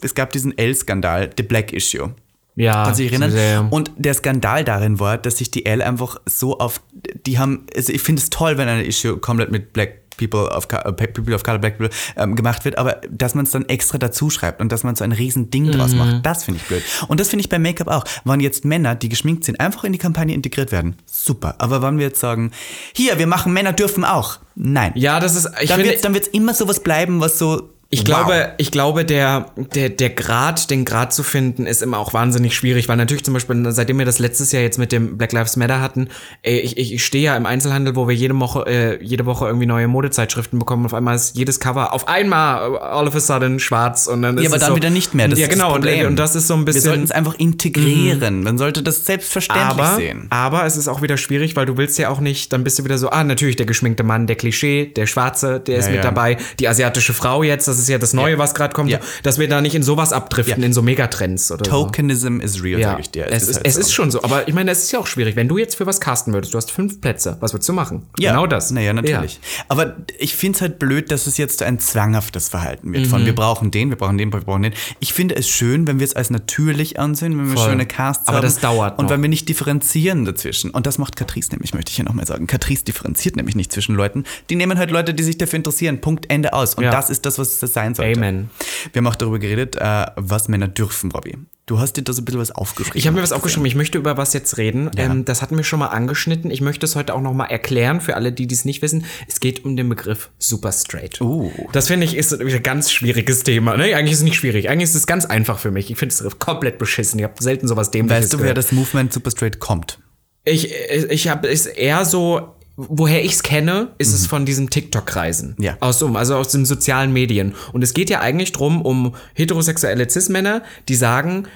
es gab diesen L-Skandal, The Black Issue. Ja, Kannst du dich erinnern? sehr. Und der Skandal darin war, dass sich die L einfach so auf, die haben, also ich finde es toll, wenn eine Issue komplett mit Black People of, äh, People of Color, Black People ähm, gemacht wird, aber dass man es dann extra dazu schreibt und dass man so ein riesen Ding draus macht, das finde ich blöd. Und das finde ich bei Make-up auch. Wann jetzt Männer, die geschminkt sind, einfach in die Kampagne integriert werden, super. Aber wann wir jetzt sagen, hier, wir machen Männer dürfen auch, nein. Ja, das ist, ich dann finde, wird es dann wird's immer sowas bleiben, was so Ich glaube, ich glaube, der, der, der Grad, den Grad zu finden, ist immer auch wahnsinnig schwierig, weil natürlich zum Beispiel, seitdem wir das letztes Jahr jetzt mit dem Black Lives Matter hatten, ich, ich, ich stehe ja im Einzelhandel, wo wir jede Woche, äh, jede Woche irgendwie neue Modezeitschriften bekommen. Auf einmal ist jedes Cover auf einmal all of a sudden schwarz und dann ist Ja, aber es dann so, wieder nicht mehr. Das ja, ist genau. Und, Problem. und das ist so ein Wir bisschen. sollten es einfach integrieren. Man sollte das selbstverständlich aber, sehen. aber es ist auch wieder schwierig, weil du willst ja auch nicht, dann bist du wieder so, ah, natürlich der geschminkte Mann, der Klischee, der Schwarze, der ist Ja, mit ja. dabei, die asiatische Frau jetzt, das ist ja das Neue, was gerade kommt, Ja. dass wir da nicht in sowas abdriften, Ja. in so Megatrends oder so. Tokenism is real, Ja, sag ich dir. es, ist, halt es so. ist schon so. Aber ich meine, es ist ja auch schwierig. Wenn du jetzt für was casten würdest, du hast fünf Plätze, was würdest du machen? Ja, Genau das. Naja, natürlich. Aber ich finde es halt blöd, dass es jetzt ein zwanghaftes Verhalten wird. Mhm. Von wir brauchen den, wir brauchen den, wir brauchen den. Ich finde es schön, wenn wir es als natürlich ansehen, wenn wir Voll. schöne Casts Aber haben. das dauert Und noch. wenn wir nicht differenzieren dazwischen. Und das macht Catrice nämlich, möchte ich hier nochmal sagen. Catrice differenziert nämlich nicht zwischen Leuten. Die nehmen halt Leute, die sich dafür interessieren. Punkt, Ende aus. Und Ja. das ist das, was das sein sollte. Amen. Wir haben auch darüber geredet, äh, was Männer dürfen, Robby. Du hast dir da so ein bisschen was aufgeschrieben. Ich habe mir was aufgeschrieben. Ich möchte über was jetzt reden. Ähm, das hatten wir schon mal angeschnitten. Ich möchte es heute auch noch mal erklären für alle, die dies nicht wissen. Es geht um den Begriff Super Straight. Uh. Das finde ich ist ein ganz schwieriges Thema. Ne? Eigentlich ist es nicht schwierig. Eigentlich ist es ganz einfach für mich. Ich finde es komplett beschissen. Ich habe selten sowas Dämliches Weißt du, wer gehört. das Movement Super Straight kommt? Ich, ich habe es eher so, woher ich es kenne, ist es von diesen TikTok-Kreisen. Ja. Aus so, also aus den sozialen Medien. Und es geht ja eigentlich drum um heterosexuelle Cis-Männer, die sagen,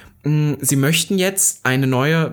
sie möchten jetzt eine neue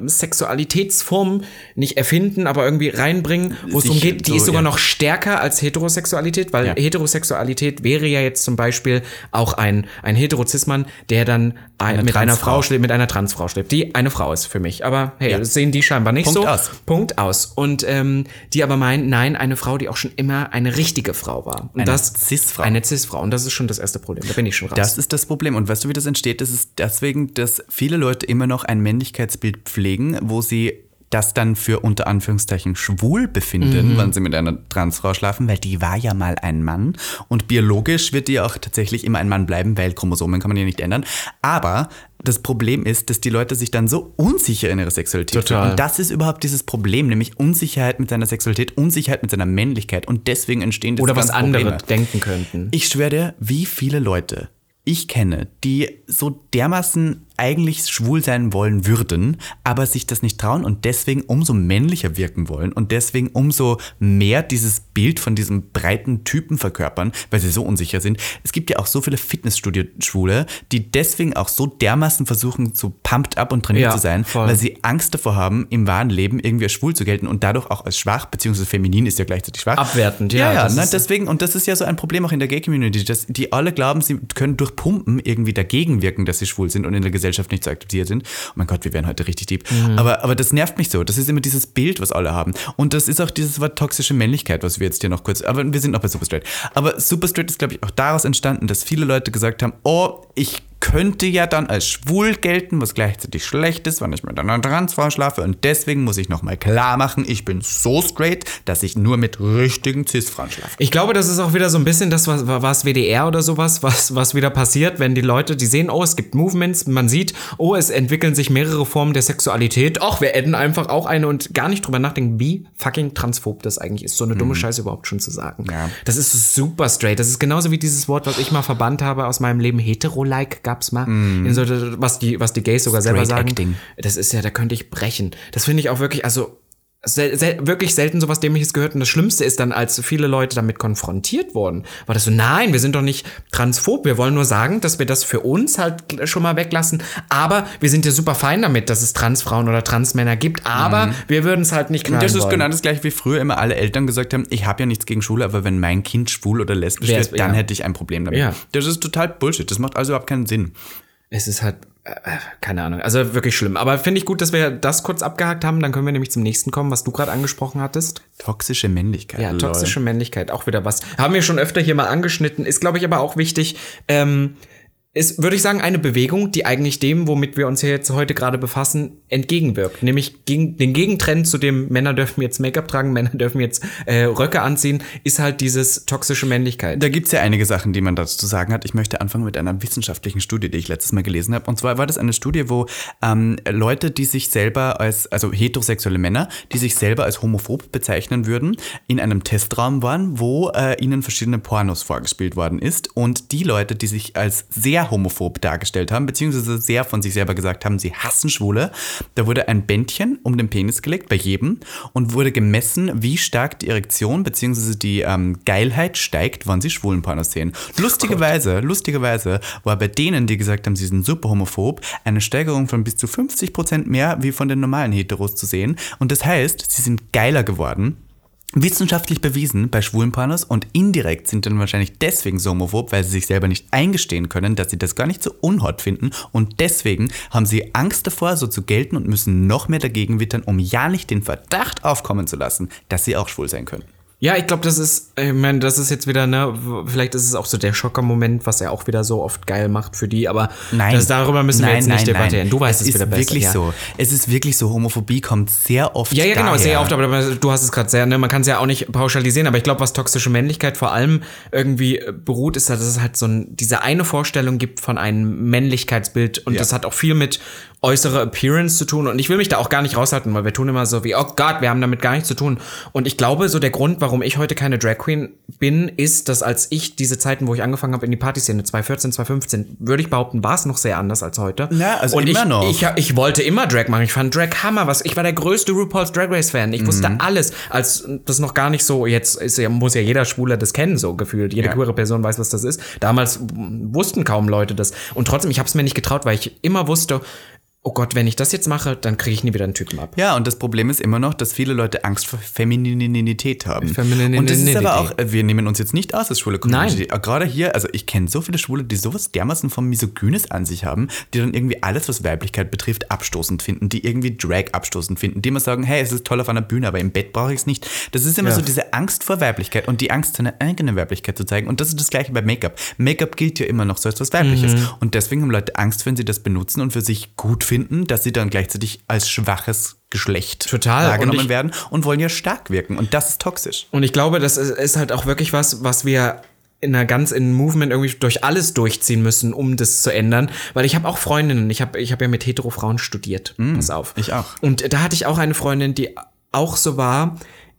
Sexualitätsform nicht erfinden, aber irgendwie reinbringen, wo es darum geht, die so, ist sogar ja. noch stärker als Heterosexualität, weil Ja. Heterosexualität wäre ja jetzt zum Beispiel auch ein, ein Hetero-Cis-Mann, der dann ein, mit einer. Frau schläft, mit einer Transfrau schläft, die eine Frau ist für mich. Aber hey, Ja. das sehen die scheinbar nicht Punkt so. aus. Punkt aus. Und ähm, die aber meinen, nein, eine Frau, die auch schon immer eine richtige Frau war. Und Eine das, Cis-Frau. Eine Cis-Frau. Und das ist schon das erste Problem. Da bin ich schon raus. Das ist das Problem. Und weißt du, wie das entsteht? Das ist deswegen, dass viele Leute immer noch ein Männlichkeitsbild pflegen, wo sie das dann für unter Anführungszeichen schwul befinden, wenn sie mit einer Transfrau schlafen, weil die war ja mal ein Mann. Und biologisch wird die auch tatsächlich immer ein Mann bleiben, weil Chromosomen kann man ja nicht ändern. Aber das Problem ist, dass die Leute sich dann so unsicher in ihrer Sexualität Total. fühlen. Und das ist überhaupt dieses Problem, nämlich Unsicherheit mit seiner Sexualität, Unsicherheit mit seiner Männlichkeit. Und deswegen entstehen diese Oder was andere Probleme. denken könnten. Ich schwöre dir, wie viele Leute ich kenne, die so dermaßen eigentlich schwul sein wollen würden, aber sich das nicht trauen und deswegen umso männlicher wirken wollen und deswegen umso mehr dieses Bild von diesem breiten Typen verkörpern, weil sie so unsicher sind. Es gibt ja auch so viele Fitnessstudio-Schwule, die deswegen auch so dermaßen versuchen, so pumped up und trainiert Ja, zu sein, voll. weil sie Angst davor haben, im wahren Leben irgendwie als schwul zu gelten und dadurch auch als schwach, beziehungsweise feminin ist ja gleichzeitig schwach. Abwertend, ja. ja, Ja, ne, deswegen, und das ist ja so ein Problem auch in der Gay-Community, dass die alle glauben, sie können durch Pumpen irgendwie dagegen wirken, dass sie schwul sind und in der Gesellschaft nicht so akzeptiert sind. Oh mein Gott, wir werden heute richtig deep. Mhm. Aber, aber das nervt mich so. Das ist immer dieses Bild, was alle haben. Und das ist auch dieses Wort toxische Männlichkeit, was wir jetzt hier noch kurz, aber wir sind noch bei Super Straight. Aber Super Straight ist, glaube ich, auch daraus entstanden, dass viele Leute gesagt haben, oh, ich könnte ja dann als schwul gelten, was gleichzeitig schlecht ist, wenn ich mit einer Transfrau schlafe. Und deswegen muss ich nochmal klar machen, ich bin so straight, dass ich nur mit richtigen Cis-Frauen schlafe. Ich glaube, das ist auch wieder so ein bisschen das, was, was WDR oder sowas, was, was wieder passiert, wenn die Leute, die sehen, oh, es gibt Movements, man sieht, oh, es entwickeln sich mehrere Formen der Sexualität. Ach, wir adden einfach auch eine und gar nicht drüber nachdenken, wie fucking transphob das eigentlich ist, so eine dumme Scheiße überhaupt schon zu sagen. Ja. Das ist super straight. Das ist genauso wie dieses Wort, was ich mal verbannt habe aus meinem Leben, hetero-like gab's mal. In so, was, die, was die Gays sogar selber Straight sagen. acting. Das ist ja, da könnte ich brechen. Das finde ich auch wirklich, also sel sel wirklich selten sowas Dämliches gehört. Und das Schlimmste ist dann, als viele Leute damit konfrontiert wurden, war das so, nein, wir sind doch nicht transphob. Wir wollen nur sagen, dass wir das für uns halt schon mal weglassen. Aber wir sind ja super fein damit, dass es Transfrauen oder Transmänner gibt. Aber wir würden es halt nicht knallen Das ist wollen. genau das gleiche wie früher immer alle Eltern gesagt haben, ich habe ja nichts gegen Schwule, aber wenn mein Kind schwul oder lesbisch wird, dann ja. hätte ich ein Problem damit. Ja. Das ist total Bullshit. Das macht also überhaupt keinen Sinn. Es ist halt, keine Ahnung, also wirklich schlimm. Aber finde ich gut, dass wir das kurz abgehakt haben. Dann können wir nämlich zum nächsten kommen, was du gerade angesprochen hattest. Toxische Männlichkeit. Ja, toxische Männlichkeit, auch wieder was. Haben wir schon öfter hier mal angeschnitten, ist, glaube ich, aber auch wichtig. Ähm, ist, würde ich sagen, eine Bewegung, die eigentlich dem, womit wir uns hier jetzt heute gerade befassen, entgegenwirkt. Nämlich gegen den Gegentrend zu dem Männer dürfen jetzt Make-up tragen, Männer dürfen jetzt äh, Röcke anziehen, ist halt dieses toxische Männlichkeit. Da gibt's ja einige Sachen, die man dazu zu sagen hat. Ich möchte anfangen mit einer wissenschaftlichen Studie, die ich letztes Mal gelesen habe. Und zwar war das eine Studie, wo ähm, Leute, die sich selber als, also heterosexuelle Männer, die sich selber als homophob bezeichnen würden, in einem Testraum waren, wo äh, ihnen verschiedene Pornos vorgespielt worden ist. Und die Leute, die sich als sehr homophob dargestellt haben, beziehungsweise sehr von sich selber gesagt haben, sie hassen Schwule. Da wurde ein Bändchen um den Penis gelegt, bei jedem, und wurde gemessen, wie stark die Erektion beziehungsweise die ähm, Geilheit steigt, wann sie schwulen Pornos sehen. Lustigerweise, oh lustigerweise war bei denen, die gesagt haben, sie sind super homophob, eine Steigerung von bis zu 50 Prozent mehr wie von den normalen Heteros zu sehen. Und das heißt, sie sind geiler geworden wissenschaftlich bewiesen bei schwulen Pornos und indirekt sind dann wahrscheinlich deswegen so homophob, weil sie sich selber nicht eingestehen können, dass sie das gar nicht so unhot finden und deswegen haben sie Angst davor, so zu gelten und müssen noch mehr dagegen wittern, um ja nicht den Verdacht aufkommen zu lassen, dass sie auch schwul sein können. Ja, ich glaube, das ist, ich meine, das ist jetzt wieder, ne, vielleicht ist es auch so der Schocker-Moment, was er auch wieder so oft geil macht für die, aber nein, das, darüber müssen nein, wir jetzt nein, nicht debattieren. Du weißt es, es, ist wieder besser. wirklich ja. so. Es ist wirklich so, Homophobie kommt sehr oft Ja, ja, genau, daher. sehr oft, aber du hast es gerade sehr, ne, man kann es ja auch nicht pauschalisieren, aber ich glaube, was toxische Männlichkeit vor allem irgendwie äh, beruht, ist, dass es halt so ein, diese eine Vorstellung gibt von einem Männlichkeitsbild und Ja. das hat auch viel mit äußere Appearance zu tun und ich will mich da auch gar nicht raushalten, weil wir tun immer so wie, oh Gott, wir haben damit gar nichts zu tun und ich glaube, so der Grund, warum ich heute keine Drag Queen bin, ist, dass als ich diese Zeiten, wo ich angefangen habe in die Partyszene, 2014, 2015, würde ich behaupten, war es noch sehr anders als heute. Ja, also und immer ich, noch. Ich, ich wollte immer Drag machen. Ich fand Drag Hammer. Was, ich war der größte RuPaul's Drag Race Fan. Ich Mhm. wusste alles. Als das noch gar nicht so, jetzt ist, muss ja jeder Schwuler das kennen, so gefühlt. Jede Ja. queere Person weiß, was das ist. Damals wussten kaum Leute das. Und trotzdem, ich habe es mir nicht getraut, weil ich immer wusste, oh Gott, wenn ich das jetzt mache, dann kriege ich nie wieder einen Typen ab. Ja, und das Problem ist immer noch, dass viele Leute Angst vor Femininität haben. Femininität. Und das ist aber auch, äh, wir nehmen uns jetzt nicht aus als schwule Community. Nein. Äh, Gerade hier, also ich kenne so viele Schwule, die sowas dermaßen vom Misogynes an sich haben, die dann irgendwie alles, was Weiblichkeit betrifft, abstoßend finden, die irgendwie Drag abstoßend finden, die immer sagen, hey, es ist toll auf einer Bühne, aber im Bett brauche ich es nicht. Das ist immer Ja. so diese Angst vor Weiblichkeit und die Angst, seine eigene Weiblichkeit zu zeigen. Und das ist das gleiche bei Make-up. Make-up gilt ja immer noch so als was Weibliches. Mhm. Und deswegen haben Leute Angst, wenn sie das benutzen und für sich gut finden, dass sie dann gleichzeitig als schwaches Geschlecht Total. Und wahrgenommen ich- werden und wollen ja stark wirken. Und das ist toxisch. Und ich glaube, das ist, halt auch wirklich was, was wir in einer ganz in Movement irgendwie durch alles durchziehen müssen, um das zu ändern. Weil ich habe auch Freundinnen, ich habe ich hab ja mit hetero Frauen studiert. Pass auf. ich auch. Und da hatte ich auch eine Freundin, die auch so war,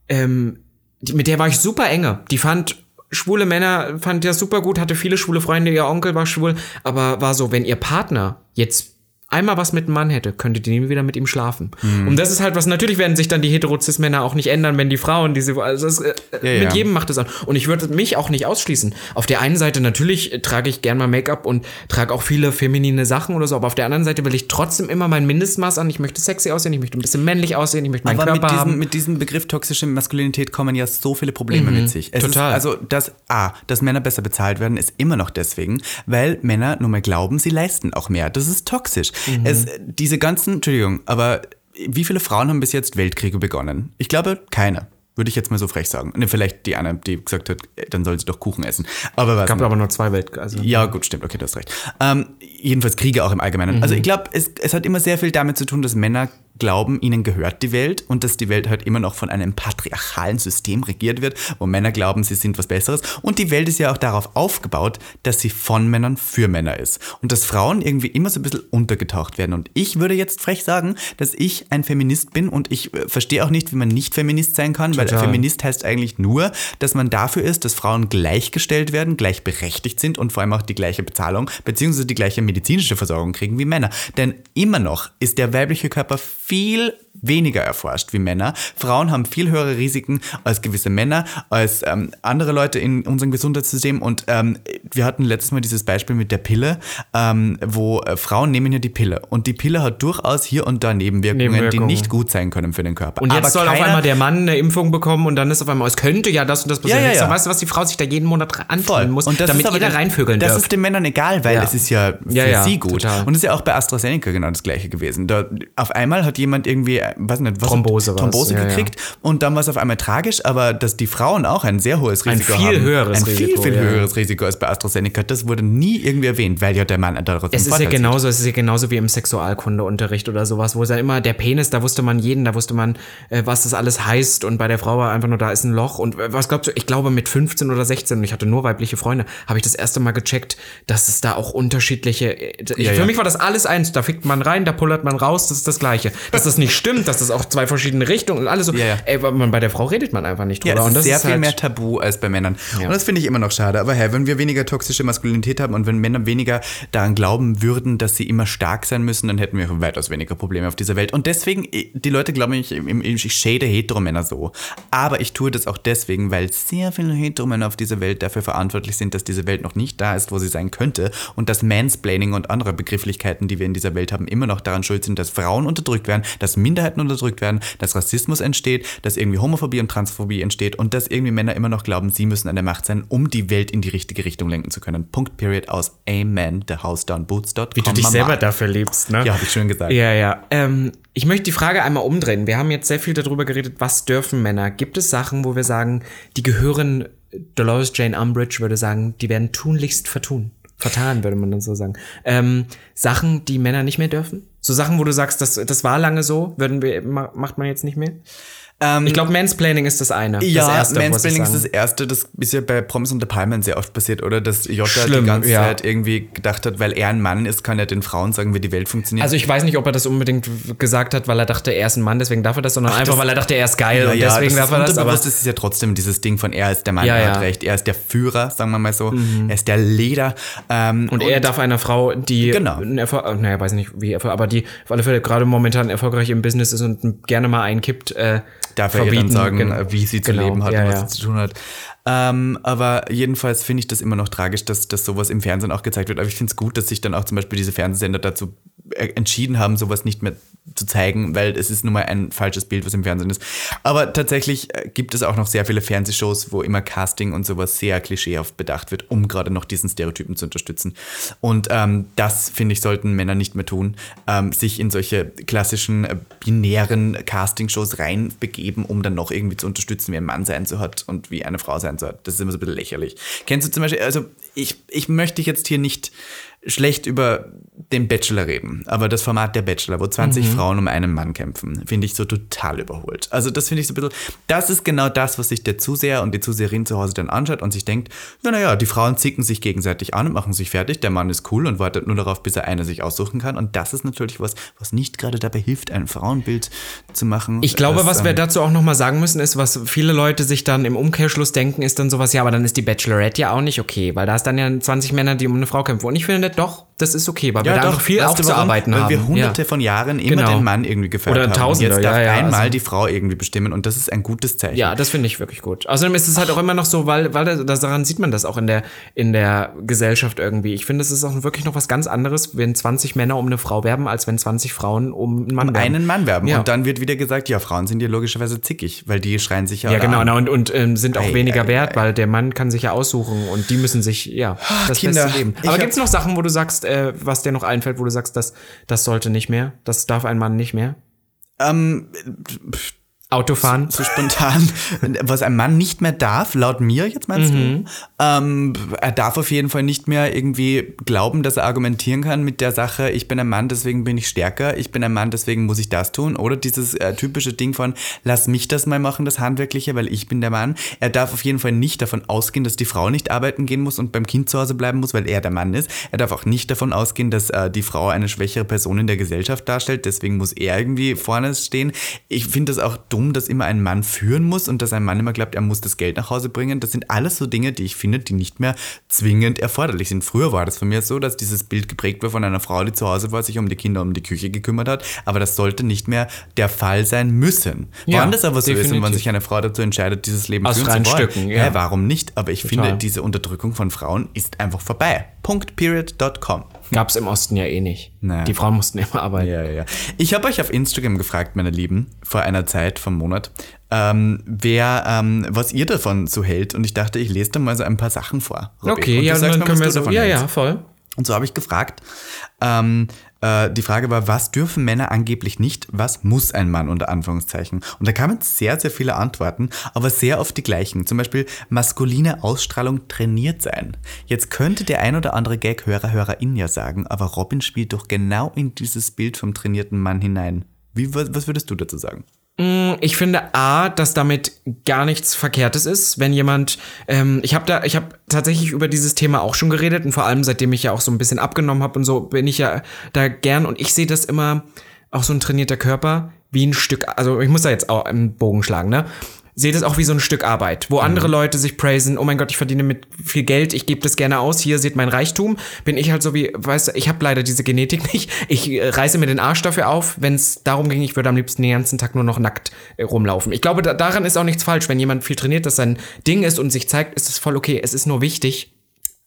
ähm, die, mit der war ich super enge. Die fand schwule Männer, fand ja super gut, hatte viele schwule Freunde, ihr Onkel war schwul, aber war so, wenn ihr Partner jetzt einmal was mit einem Mann hätte, könntet ihr nie wieder mit ihm schlafen. Mhm. Und das ist halt was, natürlich werden sich dann die Heterozis-Männer auch nicht ändern, wenn die Frauen diese, also das, äh, Ja, mit ja. jedem macht es an. Und ich würde mich auch nicht ausschließen. Auf der einen Seite natürlich äh, trage ich gern mal Make-up und trage auch viele feminine Sachen oder so, aber auf der anderen Seite will ich trotzdem immer mein Mindestmaß an. Ich möchte sexy aussehen, ich möchte ein bisschen männlich aussehen, ich möchte meinen Aber mit Körper diesem, haben. mit diesem Begriff toxische Maskulinität kommen ja so viele Probleme mit sich. Es total. Also, dass, A, dass Männer besser bezahlt werden, ist immer noch deswegen, weil Männer nur mal glauben, sie leisten auch mehr. Das ist toxisch. Es, diese ganzen, Entschuldigung, aber wie viele Frauen haben bis jetzt Weltkriege begonnen? Ich glaube, keine. Würde ich jetzt mal so frech sagen. Ne, vielleicht die eine, die gesagt hat, äh, dann soll sie doch Kuchen essen. Aber was? gab aber nur zwei Welt, also. Ja, gut, stimmt, okay, du hast recht. Ähm, jedenfalls Kriege auch im Allgemeinen. Also ich glaube, es, es hat immer sehr viel damit zu tun, dass Männer glauben, ihnen gehört die Welt und dass die Welt halt immer noch von einem patriarchalen System regiert wird, wo Männer glauben, sie sind was Besseres. Und die Welt ist ja auch darauf aufgebaut, dass sie von Männern für Männer ist. Und dass Frauen irgendwie immer so ein bisschen untergetaucht werden. Und ich würde jetzt frech sagen, dass ich ein Feminist bin und ich äh, verstehe auch nicht, wie man nicht Feminist sein kann, weil Total. Feminist heißt eigentlich nur, dass man dafür ist, dass Frauen gleichgestellt werden, gleichberechtigt sind und vor allem auch die gleiche Bezahlung bzw. die gleiche medizinische Versorgung kriegen wie Männer. Denn immer noch ist der weibliche Körper viel weniger erforscht wie Männer. Frauen haben viel höhere Risiken als gewisse Männer, als ähm, andere Leute in unserem Gesundheitssystem. Und ähm, wir hatten letztes Mal dieses Beispiel mit der Pille, ähm, wo äh, Frauen nehmen ja die Pille. Und die Pille hat durchaus hier und da Nebenwirkungen, die Nebenwirkungen. nicht gut sein können für den Körper. Und jetzt Aber soll auf einmal der Mann eine Impfung bekommen und dann ist auf einmal, es könnte ja das und das passieren. Ja, ja, ja. Weißt du, was die Frau sich da jeden Monat antun muss, Und das damit jeder reinvögeln Das darf. ist den Männern egal, weil es ist ja für sie gut. total. Und es ist ja auch bei AstraZeneca genau das gleiche gewesen. Da, auf einmal hat jemand irgendwie weiß nicht, was Thrombose, Thrombose ja, gekriegt. Und dann war es auf einmal tragisch, aber dass die Frauen auch ein sehr hohes Risiko ein viel haben. Höheres ein Risiko, viel, viel ja. höheres Risiko als bei AstraZeneca. Das wurde nie irgendwie erwähnt, weil ja der Mann daraus Es ist ja genauso, es ist ja genauso wie im Sexualkundeunterricht oder sowas, wo es dann immer der Penis, da wusste man jeden, da wusste man, äh, was das alles heißt und bei der Frau war einfach nur, da ist ein Loch und äh, was glaubst du, ich glaube mit 15 oder 16 und ich hatte nur weibliche Freunde, habe ich das erste Mal gecheckt, dass es da auch unterschiedliche, äh, ich, Ja, für ja. mich war das alles eins, da fickt man rein, da pullert man raus, das ist das Gleiche. Dass das nicht stimmt, dass das auch zwei verschiedene Richtungen und alles so, Ja, ja. ey, man, bei der Frau redet man einfach nicht drüber Ja, es und ist das sehr ist viel halt, mehr Tabu als bei Männern. Und das finde ich immer noch schade. Aber hey, wenn wir weniger toxische Maskulinität haben und wenn Männer weniger daran glauben würden, dass sie immer stark sein müssen, dann hätten wir weitaus weniger Probleme auf dieser Welt. Und deswegen, die Leute glauben, ich, ich shade Heteromänner so. Aber ich tue das auch deswegen, weil sehr viele Heteromänner auf dieser Welt dafür verantwortlich sind, dass diese Welt noch nicht da ist, wo sie sein könnte. Und dass Mansplaining und andere Begrifflichkeiten, die wir in dieser Welt haben, immer noch daran schuld sind, dass Frauen unterdrückt werden, dass Minderheiten unterdrückt werden, dass Rassismus entsteht, dass irgendwie Homophobie und Transphobie entsteht und dass irgendwie Männer immer noch glauben, sie müssen an der Macht sein, um die Welt in die richtige Richtung lenken zu können. Punkt, period, aus Amen, thehousedownboots.com. wie du dich selber dafür liebst, ne? Ja, habe ich schön gesagt. Ja, ja. Ähm, ich möchte die Frage einmal umdrehen. Wir haben jetzt sehr viel darüber geredet, was dürfen Männer. Gibt es Sachen, wo wir sagen, die gehören, Dolores Jane Umbridge würde sagen, die werden tunlichst vertun. Vertan, würde man dann so sagen. Ähm, Sachen, die Männer nicht mehr dürfen? So Sachen, wo du sagst, das, das war lange so, würden wir, ma- macht man jetzt nicht mehr? Ähm, Ich glaube, Mansplaining ist das eine. ja, das erste, Mansplaining ist das Erste, das ist ja bei Promis unter Palmen sehr oft passiert, oder? Dass Jota die Schlimm, ganze ja. Zeit irgendwie gedacht hat, weil er ein Mann ist, kann er den Frauen sagen, wie die Welt funktioniert. Also ich weiß nicht, ob er das unbedingt gesagt hat, weil er dachte, er ist ein Mann, deswegen darf er das, sondern einfach, das- weil er dachte, er ist geil ja, und deswegen das darf er das. Aber unterbewusst ist ja trotzdem dieses Ding von er ist der Mann, er hat recht, er ist der Führer, sagen wir mal so, er ist der Leder. Ähm, Und er darf einer Frau, die Genau. Erfolg, naja, weiß nicht, wie aber die auf alle Fälle gerade momentan erfolgreich im Business ist und gerne mal einkippt, äh, darf er dann sagen, Genau. wie sie zu Genau, leben hat ja, und was ja. sie zu tun hat. Ähm, aber jedenfalls finde ich das immer noch tragisch, dass, dass sowas im Fernsehen auch gezeigt wird. Aber ich finde es gut, dass sich dann auch zum Beispiel diese Fernsehsender dazu entschieden haben, sowas nicht mehr zu zeigen, weil es ist nun mal ein falsches Bild, was im Fernsehen ist. Aber tatsächlich äh, gibt es auch noch sehr viele Fernsehshows, wo immer Casting und sowas sehr klischeehaft bedacht wird, um gerade noch diesen Stereotypen zu unterstützen. Und ähm, das, finde ich, sollten Männer nicht mehr tun, ähm, sich in solche klassischen, äh, binären Castingshows reinbegeben, um dann noch irgendwie zu unterstützen, wie ein Mann sein so hat und wie eine Frau sein so hat. Das ist immer so ein bisschen lächerlich. Kennst du zum Beispiel, also ich, ich möchte jetzt hier nicht schlecht über den Bachelor reden, aber das Format der Bachelor, wo 20 Frauen um einen Mann kämpfen, finde ich so total überholt. Also das finde ich so ein bisschen, das ist genau das, was sich der Zuseher und die Zuseherin zu Hause dann anschaut und sich denkt, ja, naja, die Frauen zicken sich gegenseitig an und machen sich fertig, der Mann ist cool und wartet nur darauf, bis er eine sich aussuchen kann und das ist natürlich was, was nicht gerade dabei hilft, ein Frauenbild zu machen. Ich glaube, das, was wir ähm, dazu auch nochmal sagen müssen, ist, was viele Leute sich dann im Umkehrschluss denken, ist dann sowas, ja, aber dann ist die Bachelorette ja auch nicht okay, weil da ist dann ja 20 Männer, die um eine Frau kämpfen. Und ich finde, doch, das ist okay, weil wir da einfach viel aufzuarbeiten haben. Weil wir hunderte ja. von Jahren immer Genau. den Mann irgendwie gefeiert Oder haben. Tausende, und jetzt darf ja, ja, einmal also- die Frau irgendwie bestimmen und das ist ein gutes Zeichen. Ja, das finde ich wirklich gut. Außerdem ist es halt auch immer noch so, weil, weil das, daran sieht man das auch in der, in der Gesellschaft irgendwie. Ich finde, es ist auch wirklich noch was ganz anderes, wenn 20 Männer um eine Frau werben, als wenn 20 Frauen um einen Mann um werben. einen Mann werben. Ja. Und dann wird wieder gesagt, ja, Frauen sind ja logischerweise zickig, weil die schreien sich ja Ja, genau, an. und, und ähm, sind auch Ei, weniger ei, wert, ei. weil der Mann kann sich ja aussuchen und die müssen sich, ja, das Kinder, Beste geben. ich Aber hab- gibt's noch Sachen, wo du sagst, äh, was dir noch einfällt, wo du sagst, das, das sollte nicht mehr, das darf ein Mann nicht mehr? Ähm, Autofahren? so spontan, was ein Mann nicht mehr darf, laut mir jetzt meinst Mhm. du? Ähm, er darf auf jeden Fall nicht mehr irgendwie glauben, dass er argumentieren kann mit der Sache, ich bin ein Mann, deswegen bin ich stärker, ich bin ein Mann, deswegen muss ich das tun. Oder dieses äh, typische Ding von, lass mich das mal machen, das Handwerkliche, weil ich bin der Mann. Er darf auf jeden Fall nicht davon ausgehen, dass die Frau nicht arbeiten gehen muss und beim Kind zu Hause bleiben muss, weil er der Mann ist. Er darf auch nicht davon ausgehen, dass äh, die Frau eine schwächere Person in der Gesellschaft darstellt, deswegen muss er irgendwie vorne stehen. Ich finde das auch dumm, dass immer ein Mann führen muss und dass ein Mann immer glaubt, er muss das Geld nach Hause bringen. Das sind alles so Dinge, die ich finde, die nicht mehr zwingend erforderlich sind. Früher war das von mir so, dass dieses Bild geprägt war von einer Frau, die zu Hause war, sich um die Kinder, um die Küche gekümmert hat. Aber das sollte nicht mehr der Fall sein müssen. Ja, Wann das aber so ist und wann definitiv. sich eine Frau dazu entscheidet, dieses Leben Aus führen zu wollen. Stücken, ja. warum nicht? Aber ich Total. finde, diese Unterdrückung von Frauen ist einfach vorbei. Punkt, period.com. Gab's im Osten ja eh nicht. Naja. Die Frauen mussten immer arbeiten. Ja, ja, ja. Ich habe euch auf Instagram gefragt, meine Lieben, vor einer Zeit, vom Monat, ähm, wer, ähm, was ihr davon so hält. Und ich dachte, ich lese da mal so ein paar Sachen vor. Robby. Okay, ja, dann mal, können wir so. Ja, hältst. ja, voll. Und so habe ich gefragt, ähm, Äh, die Frage war, was dürfen Männer angeblich nicht? Was muss ein Mann unter Anführungszeichen? Und da kamen sehr, sehr viele Antworten, aber sehr oft die gleichen. Zum Beispiel maskuline Ausstrahlung trainiert sein. Jetzt könnte der ein oder andere Gag-Hörer, Hörerin ja sagen, aber Robin spielt doch genau in dieses Bild vom trainierten Mann hinein. Wie, was würdest du dazu sagen? Mm, ich finde A, dass damit gar nichts Verkehrtes ist, wenn jemand, ähm, ich habe da, ich habe tatsächlich über dieses Thema auch schon geredet und vor allem seitdem ich ja auch so ein bisschen abgenommen habe und so bin ich ja da gern und ich sehe das immer auch so ein trainierter Körper wie ein Stück, also ich muss da jetzt auch einen Bogen schlagen, ne? Seht es auch wie so ein Stück Arbeit, wo andere mhm. Leute sich praisen, oh mein Gott, ich verdiene mit viel Geld, ich gebe das gerne aus, hier seht mein Reichtum, bin ich halt so wie, weißt du, ich habe leider diese Genetik nicht, ich äh, reiße mir den Arsch dafür auf, wenn es darum ging, ich würde am liebsten den ganzen Tag nur noch nackt äh, rumlaufen. Ich glaube, da, daran ist auch nichts falsch, wenn jemand viel trainiert, dass sein Ding ist und sich zeigt, ist es voll okay, es ist nur wichtig,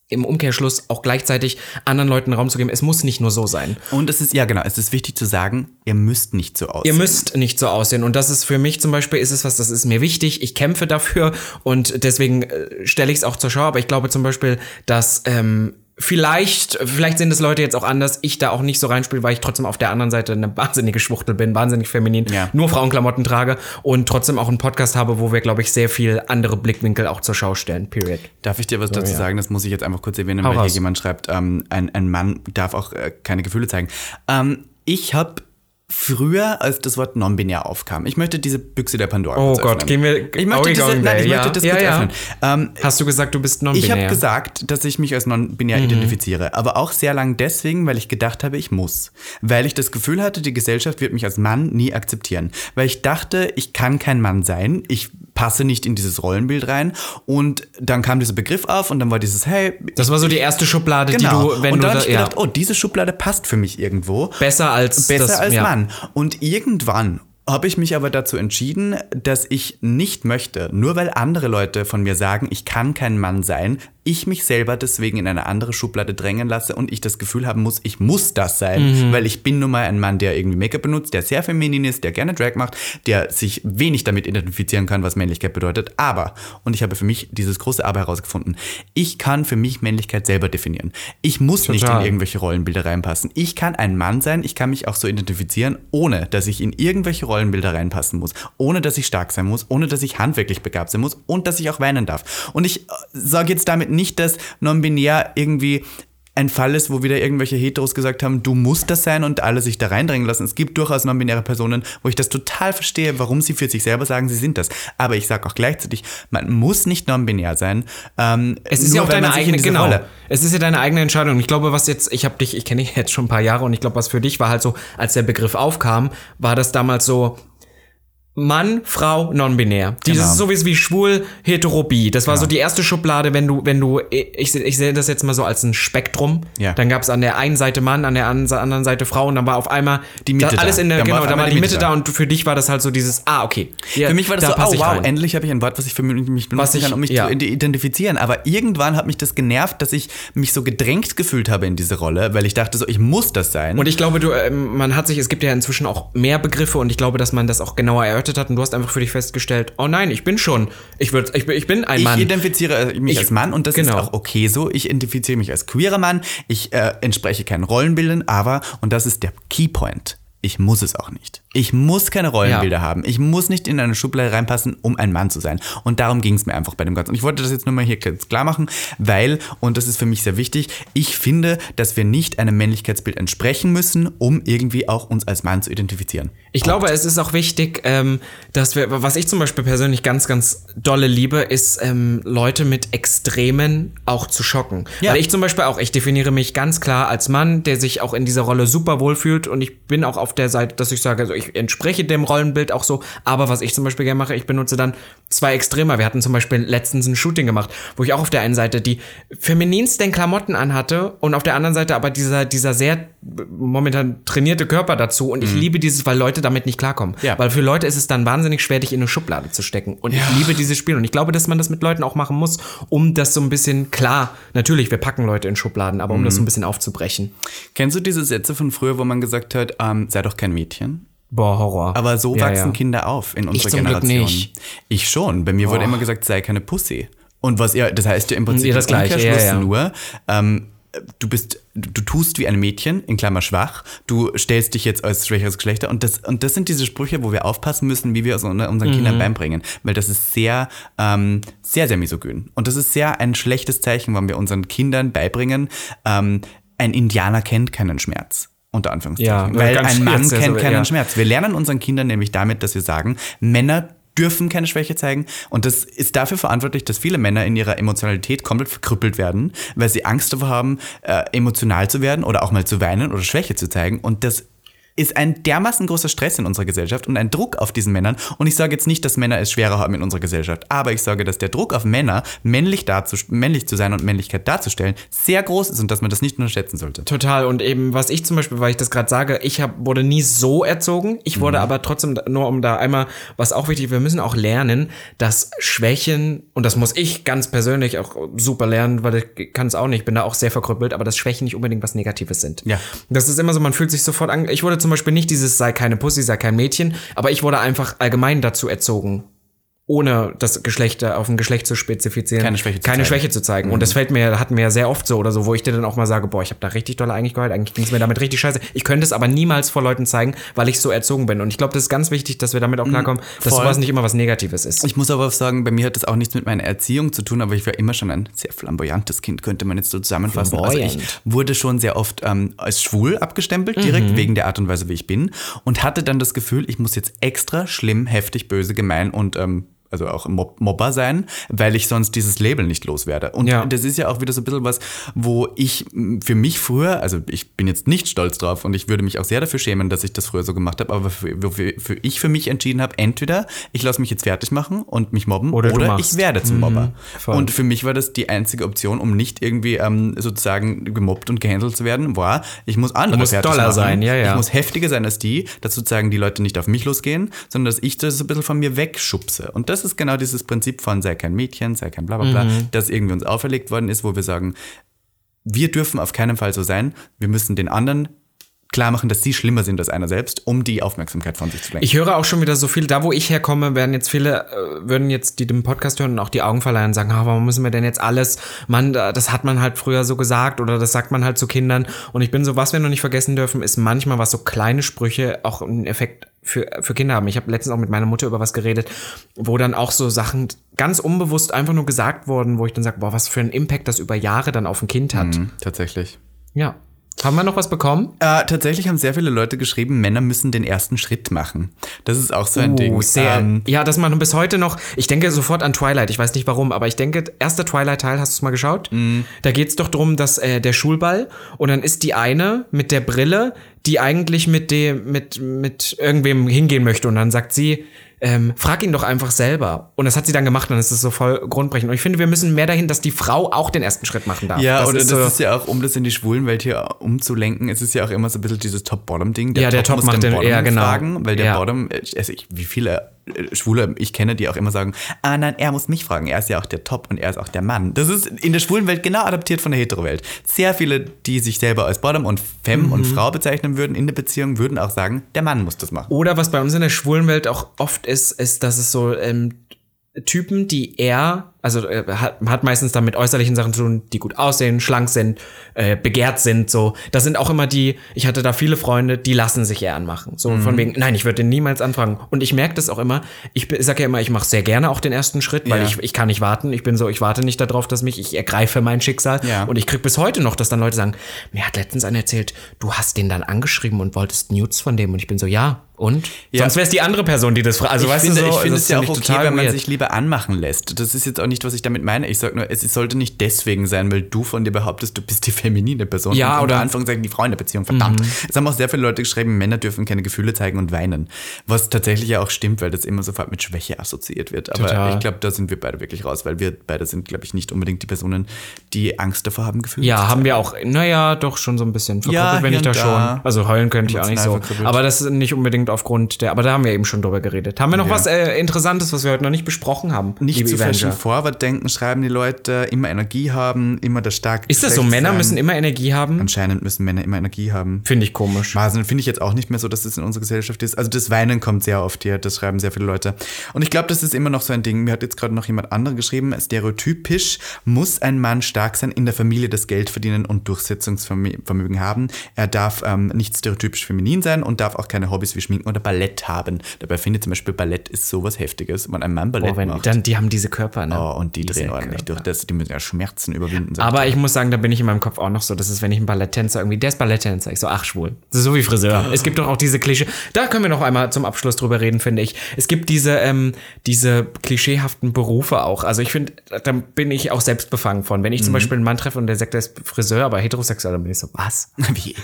im Umkehrschluss auch gleichzeitig anderen Leuten Raum zu geben. Es muss nicht nur so sein. Und es ist, ja genau, es ist wichtig zu sagen, ihr müsst nicht so aussehen. Ihr müsst nicht so aussehen. Und das ist für mich zum Beispiel, ist es was, das ist mir wichtig. Ich kämpfe dafür und deswegen äh, stelle ich es auch zur Schau. Aber ich glaube zum Beispiel, dass ähm, Vielleicht, vielleicht sind es Leute jetzt auch anders, ich da auch nicht so reinspiele, weil ich trotzdem auf der anderen Seite eine wahnsinnige Schwuchtel bin, wahnsinnig feminin, ja. nur Frauenklamotten trage und trotzdem auch einen Podcast habe, wo wir, glaube ich, sehr viel andere Blickwinkel auch zur Schau stellen. Period. Darf ich dir was so, dazu ja. sagen? Das muss ich jetzt einfach kurz erwähnen, Hau weil raus. hier jemand schreibt, ähm, ein, ein Mann darf auch äh, keine Gefühle zeigen. Ähm, ich habe früher, als das Wort non-binär aufkam. Ich möchte diese Büchse der Pandora Oh Gott, gehen wir. Ich möchte, diese, nein, ich ja. möchte das ja, kurz ja. öffnen. Ähm, Hast du gesagt, du bist non-binär? Ich habe gesagt, dass ich mich als non-binär mhm. identifiziere, aber auch sehr lang deswegen, weil ich gedacht habe, ich muss, weil ich das Gefühl hatte, die Gesellschaft wird mich als Mann nie akzeptieren, weil ich dachte, ich kann kein Mann sein, ich passe nicht in dieses Rollenbild rein. Und dann kam dieser Begriff auf und dann war dieses, hey. Das war so die erste Schublade, genau. die du, wenn und dann du. habe ich gedacht, oh, diese Schublade passt für mich irgendwo. Besser als. Besser das, als ja. Mann. Und irgendwann habe ich mich aber dazu entschieden, dass ich nicht möchte, nur weil andere Leute von mir sagen, ich kann kein Mann sein, ich mich selber deswegen in eine andere Schublade drängen lasse und ich das Gefühl haben muss, ich muss das sein, mhm. weil ich bin nun mal ein Mann, der irgendwie Make-up benutzt, der sehr feminin ist, der gerne Drag macht, der sich wenig damit identifizieren kann, was Männlichkeit bedeutet. Aber, und ich habe für mich dieses große Aber herausgefunden, ich kann für mich Männlichkeit selber definieren. Ich muss Total. nicht in irgendwelche Rollenbilder reinpassen. Ich kann ein Mann sein, ich kann mich auch so identifizieren, ohne dass ich in irgendwelche Rollenbilder reinpassen muss, ohne dass ich stark sein muss, ohne dass ich handwerklich begabt sein muss und dass ich auch weinen darf. Und ich äh, sage jetzt damit nicht, dass non-binär irgendwie ein Fall ist, wo wieder irgendwelche Heteros gesagt haben, du musst das sein und alle sich da reindrängen lassen. Es gibt durchaus non-binäre Personen, wo ich das total verstehe, warum sie für sich selber sagen, sie sind das. Aber ich sage auch gleichzeitig, man muss nicht non-binär sein. Ähm, es ist ja auch deine eigene, genau. Rolle es ist ja deine eigene Entscheidung. Ich glaube, was jetzt, ich habe dich, ich kenne dich jetzt schon ein paar Jahre und ich glaube, was für dich war halt so, als der Begriff aufkam, war das damals so, Mann, Frau, non-binär. Dieses genau. so wie schwul, heterobie. Das war genau. so die erste Schublade, wenn du, wenn du, ich, ich sehe das jetzt mal so als ein Spektrum. Ja. Dann gab es an der einen Seite Mann, an der anderen Seite Frau und dann war auf einmal die Mitte da, alles da. in der, genau, da war die, Mitte, Mitte da. und für dich war das halt so dieses, ah, okay. Ja, für mich war das da so, oh wow, rein. endlich habe ich ein Wort, was ich für mich benutzen ich, kann, um mich ja. zu identifizieren. Aber irgendwann hat mich das genervt, dass ich mich so gedrängt gefühlt habe in diese Rolle, weil ich dachte so, ich muss das sein. Und ich glaube, du, ähm, man hat sich, es gibt ja inzwischen auch mehr Begriffe und ich glaube, dass man das auch genauer erörtert erwartet hat und du hast einfach für dich festgestellt, oh nein, ich bin schon, ich, würd, ich, ich bin ein Mann. Ich identifiziere mich ich, als Mann und das genau. ist auch okay so. Ich identifiziere mich als queerer Mann, ich äh, entspreche keinen Rollenbildern, aber, und das ist der Keypoint, ich muss es auch nicht. Ich muss keine Rollenbilder ja. haben. Ich muss nicht in eine Schublade reinpassen, um ein Mann zu sein. Und darum ging es mir einfach bei dem Ganzen. Und ich wollte das jetzt nur mal hier klar machen, weil, und das ist für mich sehr wichtig, ich finde, dass wir nicht einem Männlichkeitsbild entsprechen müssen, um irgendwie auch uns als Mann zu identifizieren. Ich Punkt. glaube, es ist auch wichtig, ähm, dass wir, was ich zum Beispiel persönlich ganz, ganz dolle liebe, ist, ähm, Leute mit Extremen auch zu schocken. Ja. Weil ich zum Beispiel auch, ich definiere mich ganz klar als Mann, der sich auch in dieser Rolle super wohl fühlt und ich bin auch auf der Seite, dass ich sage, also ich entspreche dem Rollenbild auch so. Aber was ich zum Beispiel gerne mache, ich benutze dann zwei Extremer. Wir hatten zum Beispiel letztens ein Shooting gemacht, wo ich auch auf der einen Seite die femininsten Klamotten anhatte und auf der anderen Seite aber dieser, dieser sehr momentan trainierte Körper dazu. Und ich mhm. liebe dieses, weil Leute damit nicht klarkommen. Ja. Weil für Leute ist es dann wahnsinnig schwer, dich in eine Schublade zu stecken. Und ja. ich liebe dieses Spiel. Und ich glaube, dass man das mit Leuten auch machen muss, um das so ein bisschen klar, natürlich, wir packen Leute in Schubladen, aber um mhm. das so ein bisschen aufzubrechen. Kennst du diese Sätze von früher, wo man gesagt hat, ähm, sei doch kein Mädchen? Boah, Horror. Aber so ja, wachsen ja. Kinder auf in unserer ich zum Generation. Glück nicht. Ich schon. Bei mir Boah. wurde immer gesagt, sei keine Pussy. Und was ja, das heißt ja im Prinzip ja, das gleiche, ja, nur, ähm, du bist, du tust wie ein Mädchen, in Klammer schwach, du stellst dich jetzt als schwächeres Geschlechter und das, und das sind diese Sprüche, wo wir aufpassen müssen, wie wir es unseren Kindern Mhm. beibringen, weil das ist sehr, ähm, sehr, sehr misogyn. Und das ist sehr ein schlechtes Zeichen, wenn wir unseren Kindern beibringen, ähm, ein Indianer kennt keinen Schmerz. Unter Anführungszeichen. Ja, weil ein Mann kennt so, keinen ja. Schmerz. Wir lernen unseren Kindern nämlich damit, dass wir sagen, Männer dürfen keine Schwäche zeigen und das ist dafür verantwortlich, dass viele Männer in ihrer Emotionalität komplett verkrüppelt werden, weil sie Angst davor haben, äh, emotional zu werden oder auch mal zu weinen oder Schwäche zu zeigen und das ist ein dermaßen großer Stress in unserer Gesellschaft und ein Druck auf diesen Männern. Und ich sage jetzt nicht, dass Männer es schwerer haben in unserer Gesellschaft, aber ich sage, dass der Druck auf Männer, männlich, männlich zu sein und Männlichkeit darzustellen, sehr groß ist und dass man das nicht unterschätzen sollte. Total. Und eben, was ich zum Beispiel, weil ich das gerade sage, ich hab, wurde nie so erzogen. Ich wurde aber trotzdem, nur um da einmal, was auch wichtig, wir müssen auch lernen, dass Schwächen, und das muss ich ganz persönlich auch super lernen, weil ich kann es auch nicht, bin da auch sehr verkrüppelt, aber dass Schwächen nicht unbedingt was Negatives sind. Ja. Das ist immer so, man fühlt sich sofort an. Ich wurde zum Beispiel nicht dieses sei keine Pussy, sei kein Mädchen, aber ich wurde einfach allgemein dazu erzogen. Ohne das Geschlecht äh, auf ein Geschlecht zu spezifizieren. Keine Schwäche zu keine zeigen. Schwäche zu zeigen. Und das fällt mir, hat mir ja sehr oft so oder so, wo ich dir dann auch mal sage, boah, ich habe da richtig doll eigentlich geheult, eigentlich ging es mir damit richtig scheiße. Ich könnte es aber niemals vor Leuten zeigen, weil ich so erzogen bin. Und ich glaube, das ist ganz wichtig, dass wir damit auch klarkommen, dass voll. sowas nicht immer was Negatives ist. Ich muss aber auch sagen, bei mir hat das auch nichts mit meiner Erziehung zu tun, aber ich war immer schon ein sehr flamboyantes Kind, könnte man jetzt so zusammenfassen. Also ich wurde schon sehr oft ähm, als schwul abgestempelt, direkt wegen der Art und Weise, wie ich bin. Und hatte dann das Gefühl, ich muss jetzt extra schlimm, heftig, böse, gemein und ähm, also auch Mob Mobber sein, weil ich sonst dieses Label nicht loswerde. Und Ja. das ist ja auch wieder so ein bisschen was, wo ich m, für mich früher, also ich bin jetzt nicht stolz drauf und ich würde mich auch sehr dafür schämen, dass ich das früher so gemacht habe, aber für, für, für ich für mich entschieden habe, entweder ich lasse mich jetzt fertig machen und mich mobben Oder oder, ich werde zum Mobber. voll. Und für mich war das die einzige Option, um nicht irgendwie ähm, sozusagen gemobbt und gehandelt zu werden, war, ich muss andere musst fertig doller machen. sein, ja, ja. Ich muss heftiger sein als die, dass sozusagen die Leute nicht auf mich losgehen, sondern dass ich das so ein bisschen von mir wegschubse. Und das ist genau dieses Prinzip von sei kein Mädchen, sei kein bla bla bla, Mhm. das irgendwie uns auferlegt worden ist, wo wir sagen, wir dürfen auf keinen Fall so sein, wir müssen den anderen klar machen, dass sie schlimmer sind als einer selbst, um die Aufmerksamkeit von sich zu lenken. Ich höre auch schon wieder so viel, da wo ich herkomme, werden jetzt viele, äh, würden jetzt die den Podcast hören und auch die Augen verleihen und sagen, ah, warum müssen wir denn jetzt alles, man, da- das hat man halt früher so gesagt oder das sagt man halt zu Kindern. Und ich bin so, was wir noch nicht vergessen dürfen, ist manchmal, was so kleine Sprüche auch einen Effekt für, für Kinder haben. Ich habe letztens auch mit meiner Mutter über was geredet, wo dann auch so Sachen ganz unbewusst einfach nur gesagt wurden, wo ich dann sage, boah, was für einen Impact das über Jahre dann auf ein Kind hat. Mhm, tatsächlich. Ja. Haben wir noch was bekommen? Äh, tatsächlich haben sehr viele Leute geschrieben, Männer müssen den ersten Schritt machen. Das ist auch so ein Ding. Oh, sehr. Ähm, ja, das man bis heute noch. Ich denke sofort an Twilight. Ich weiß nicht warum, aber ich denke, erster Twilight-Teil, hast du es mal geschaut? Mhm. Da geht's doch drum, dass äh, der Schulball und dann ist die eine mit der Brille, die eigentlich mit dem, mit, mit irgendwem hingehen möchte und dann sagt sie, ähm, frag ihn doch einfach selber. Und das hat sie dann gemacht und dann ist es so voll grundbrechend. Und ich finde, wir müssen mehr dahin, dass die Frau auch den ersten Schritt machen darf. Ja, das oder ist das so, ist ja auch, um das in die Schwulenwelt hier umzulenken, es ist ja auch immer so ein bisschen dieses Top-Bottom-Ding. Ja, der Top muss macht den- Bottom ja, genau. fragen, weil der Ja. Bottom, also ich, wie viele äh, Schwule ich kenne, die auch immer sagen, ah nein, er muss mich fragen, er ist ja auch der Top und er ist auch der Mann. Das ist in der schwulen Welt genau adaptiert von der Hetero-Welt. Sehr viele, die sich selber als Bottom und Femme Mhm. und Frau bezeichnen würden in der Beziehung, würden auch sagen, der Mann muss das machen. Oder was bei uns in der schwulen Welt auch oft ist, ist, dass es so ähm, Typen, die eher, also äh, hat, hat meistens dann mit äußerlichen Sachen zu tun, die gut aussehen, schlank sind, äh, begehrt sind, so. Das sind auch immer die, ich hatte da viele Freunde, die lassen sich eher anmachen. So von wegen, nein, ich würde den niemals anfragen. Und ich merke das auch immer, ich be- sag ja immer, ich mache sehr gerne auch den ersten Schritt, weil Ja. ich, ich kann nicht warten. Ich bin so, ich warte nicht darauf, dass mich, ich ergreife mein Schicksal. Ja. Und ich krieg bis heute noch, dass dann Leute sagen, mir hat letztens einer erzählt, du hast den dann angeschrieben und wolltest Nudes von dem. Und ich bin so, ja, und? Ja. Sonst wäre es die andere Person, die das fragt. Also ich weißt finde, du so, ich finde das es ja auch finde okay, wenn man weird. sich lieber anmachen lässt. Das ist jetzt auch nicht, was ich damit meine. Ich sage nur, es sollte nicht deswegen sein, weil du von dir behauptest, du bist die feminine Person. Ja, und oder- Mhm. Anführungszeichen die Frau in der Beziehung. Verdammt. Es haben auch sehr viele Leute geschrieben, Männer dürfen keine Gefühle zeigen und weinen. Was tatsächlich ja auch stimmt, weil das immer sofort mit Schwäche assoziiert wird. Aber Total. ich glaube, da sind wir beide wirklich raus, weil wir beide sind, glaube ich, nicht unbedingt die Personen, die Angst davor haben, Gefühle zu Ja, zeigen. haben wir auch, naja, doch schon so ein bisschen verkrüppelt, Ja, wenn ich da da. schon. Also heulen könnte ich auch nicht so. Verkrüppelt. Aber das ist nicht unbedingt aufgrund der, aber da haben wir eben schon drüber geredet. Haben wir noch Ja. was äh, Interessantes, was wir heute noch nicht besprochen haben? Nicht zu Avenger? Fashion Forward-Denken schreiben die Leute, immer Energie haben, immer der starke Ist das so? Männer sein. müssen immer Energie haben? Anscheinend müssen Männer immer Energie haben. Finde ich komisch. Also finde ich jetzt auch nicht mehr so, dass das in unserer Gesellschaft ist. Also das Weinen kommt sehr oft hier, das schreiben sehr viele Leute. Und ich glaube, das ist immer noch so ein Ding. Mir hat jetzt gerade noch jemand anderer geschrieben, stereotypisch muss ein Mann stark sein, in der Familie das Geld verdienen und Durchsetzungsvermögen haben. Er darf ähm, nicht stereotypisch feminin sein und darf auch keine Hobbys wie Schminken oder Ballett haben. Dabei finde ich zum Beispiel, Ballett ist sowas Heftiges. Wenn ein Mann Ballett Oh, wenn, macht, dann, die haben diese Körper, ne? oh, und die Diese drehen ordentlich durch. Das, die müssen ja Schmerzen überwinden. Aber ich muss sagen, da bin ich in meinem Kopf auch noch so. Das ist, wenn ich einen Balletttänzer irgendwie, der ist Balletttänzer. Ich so, ach, schwul. Das ist so wie Friseur. Es gibt doch auch diese Klischee. Da können wir noch einmal zum Abschluss drüber reden, finde ich. Es gibt diese, ähm, diese klischeehaften Berufe auch. Also ich finde, da bin ich auch selbst befangen von. Wenn ich Mhm. zum Beispiel einen Mann treffe und der sagt, der ist Friseur, aber heterosexuell, dann bin ich so, was? Wie?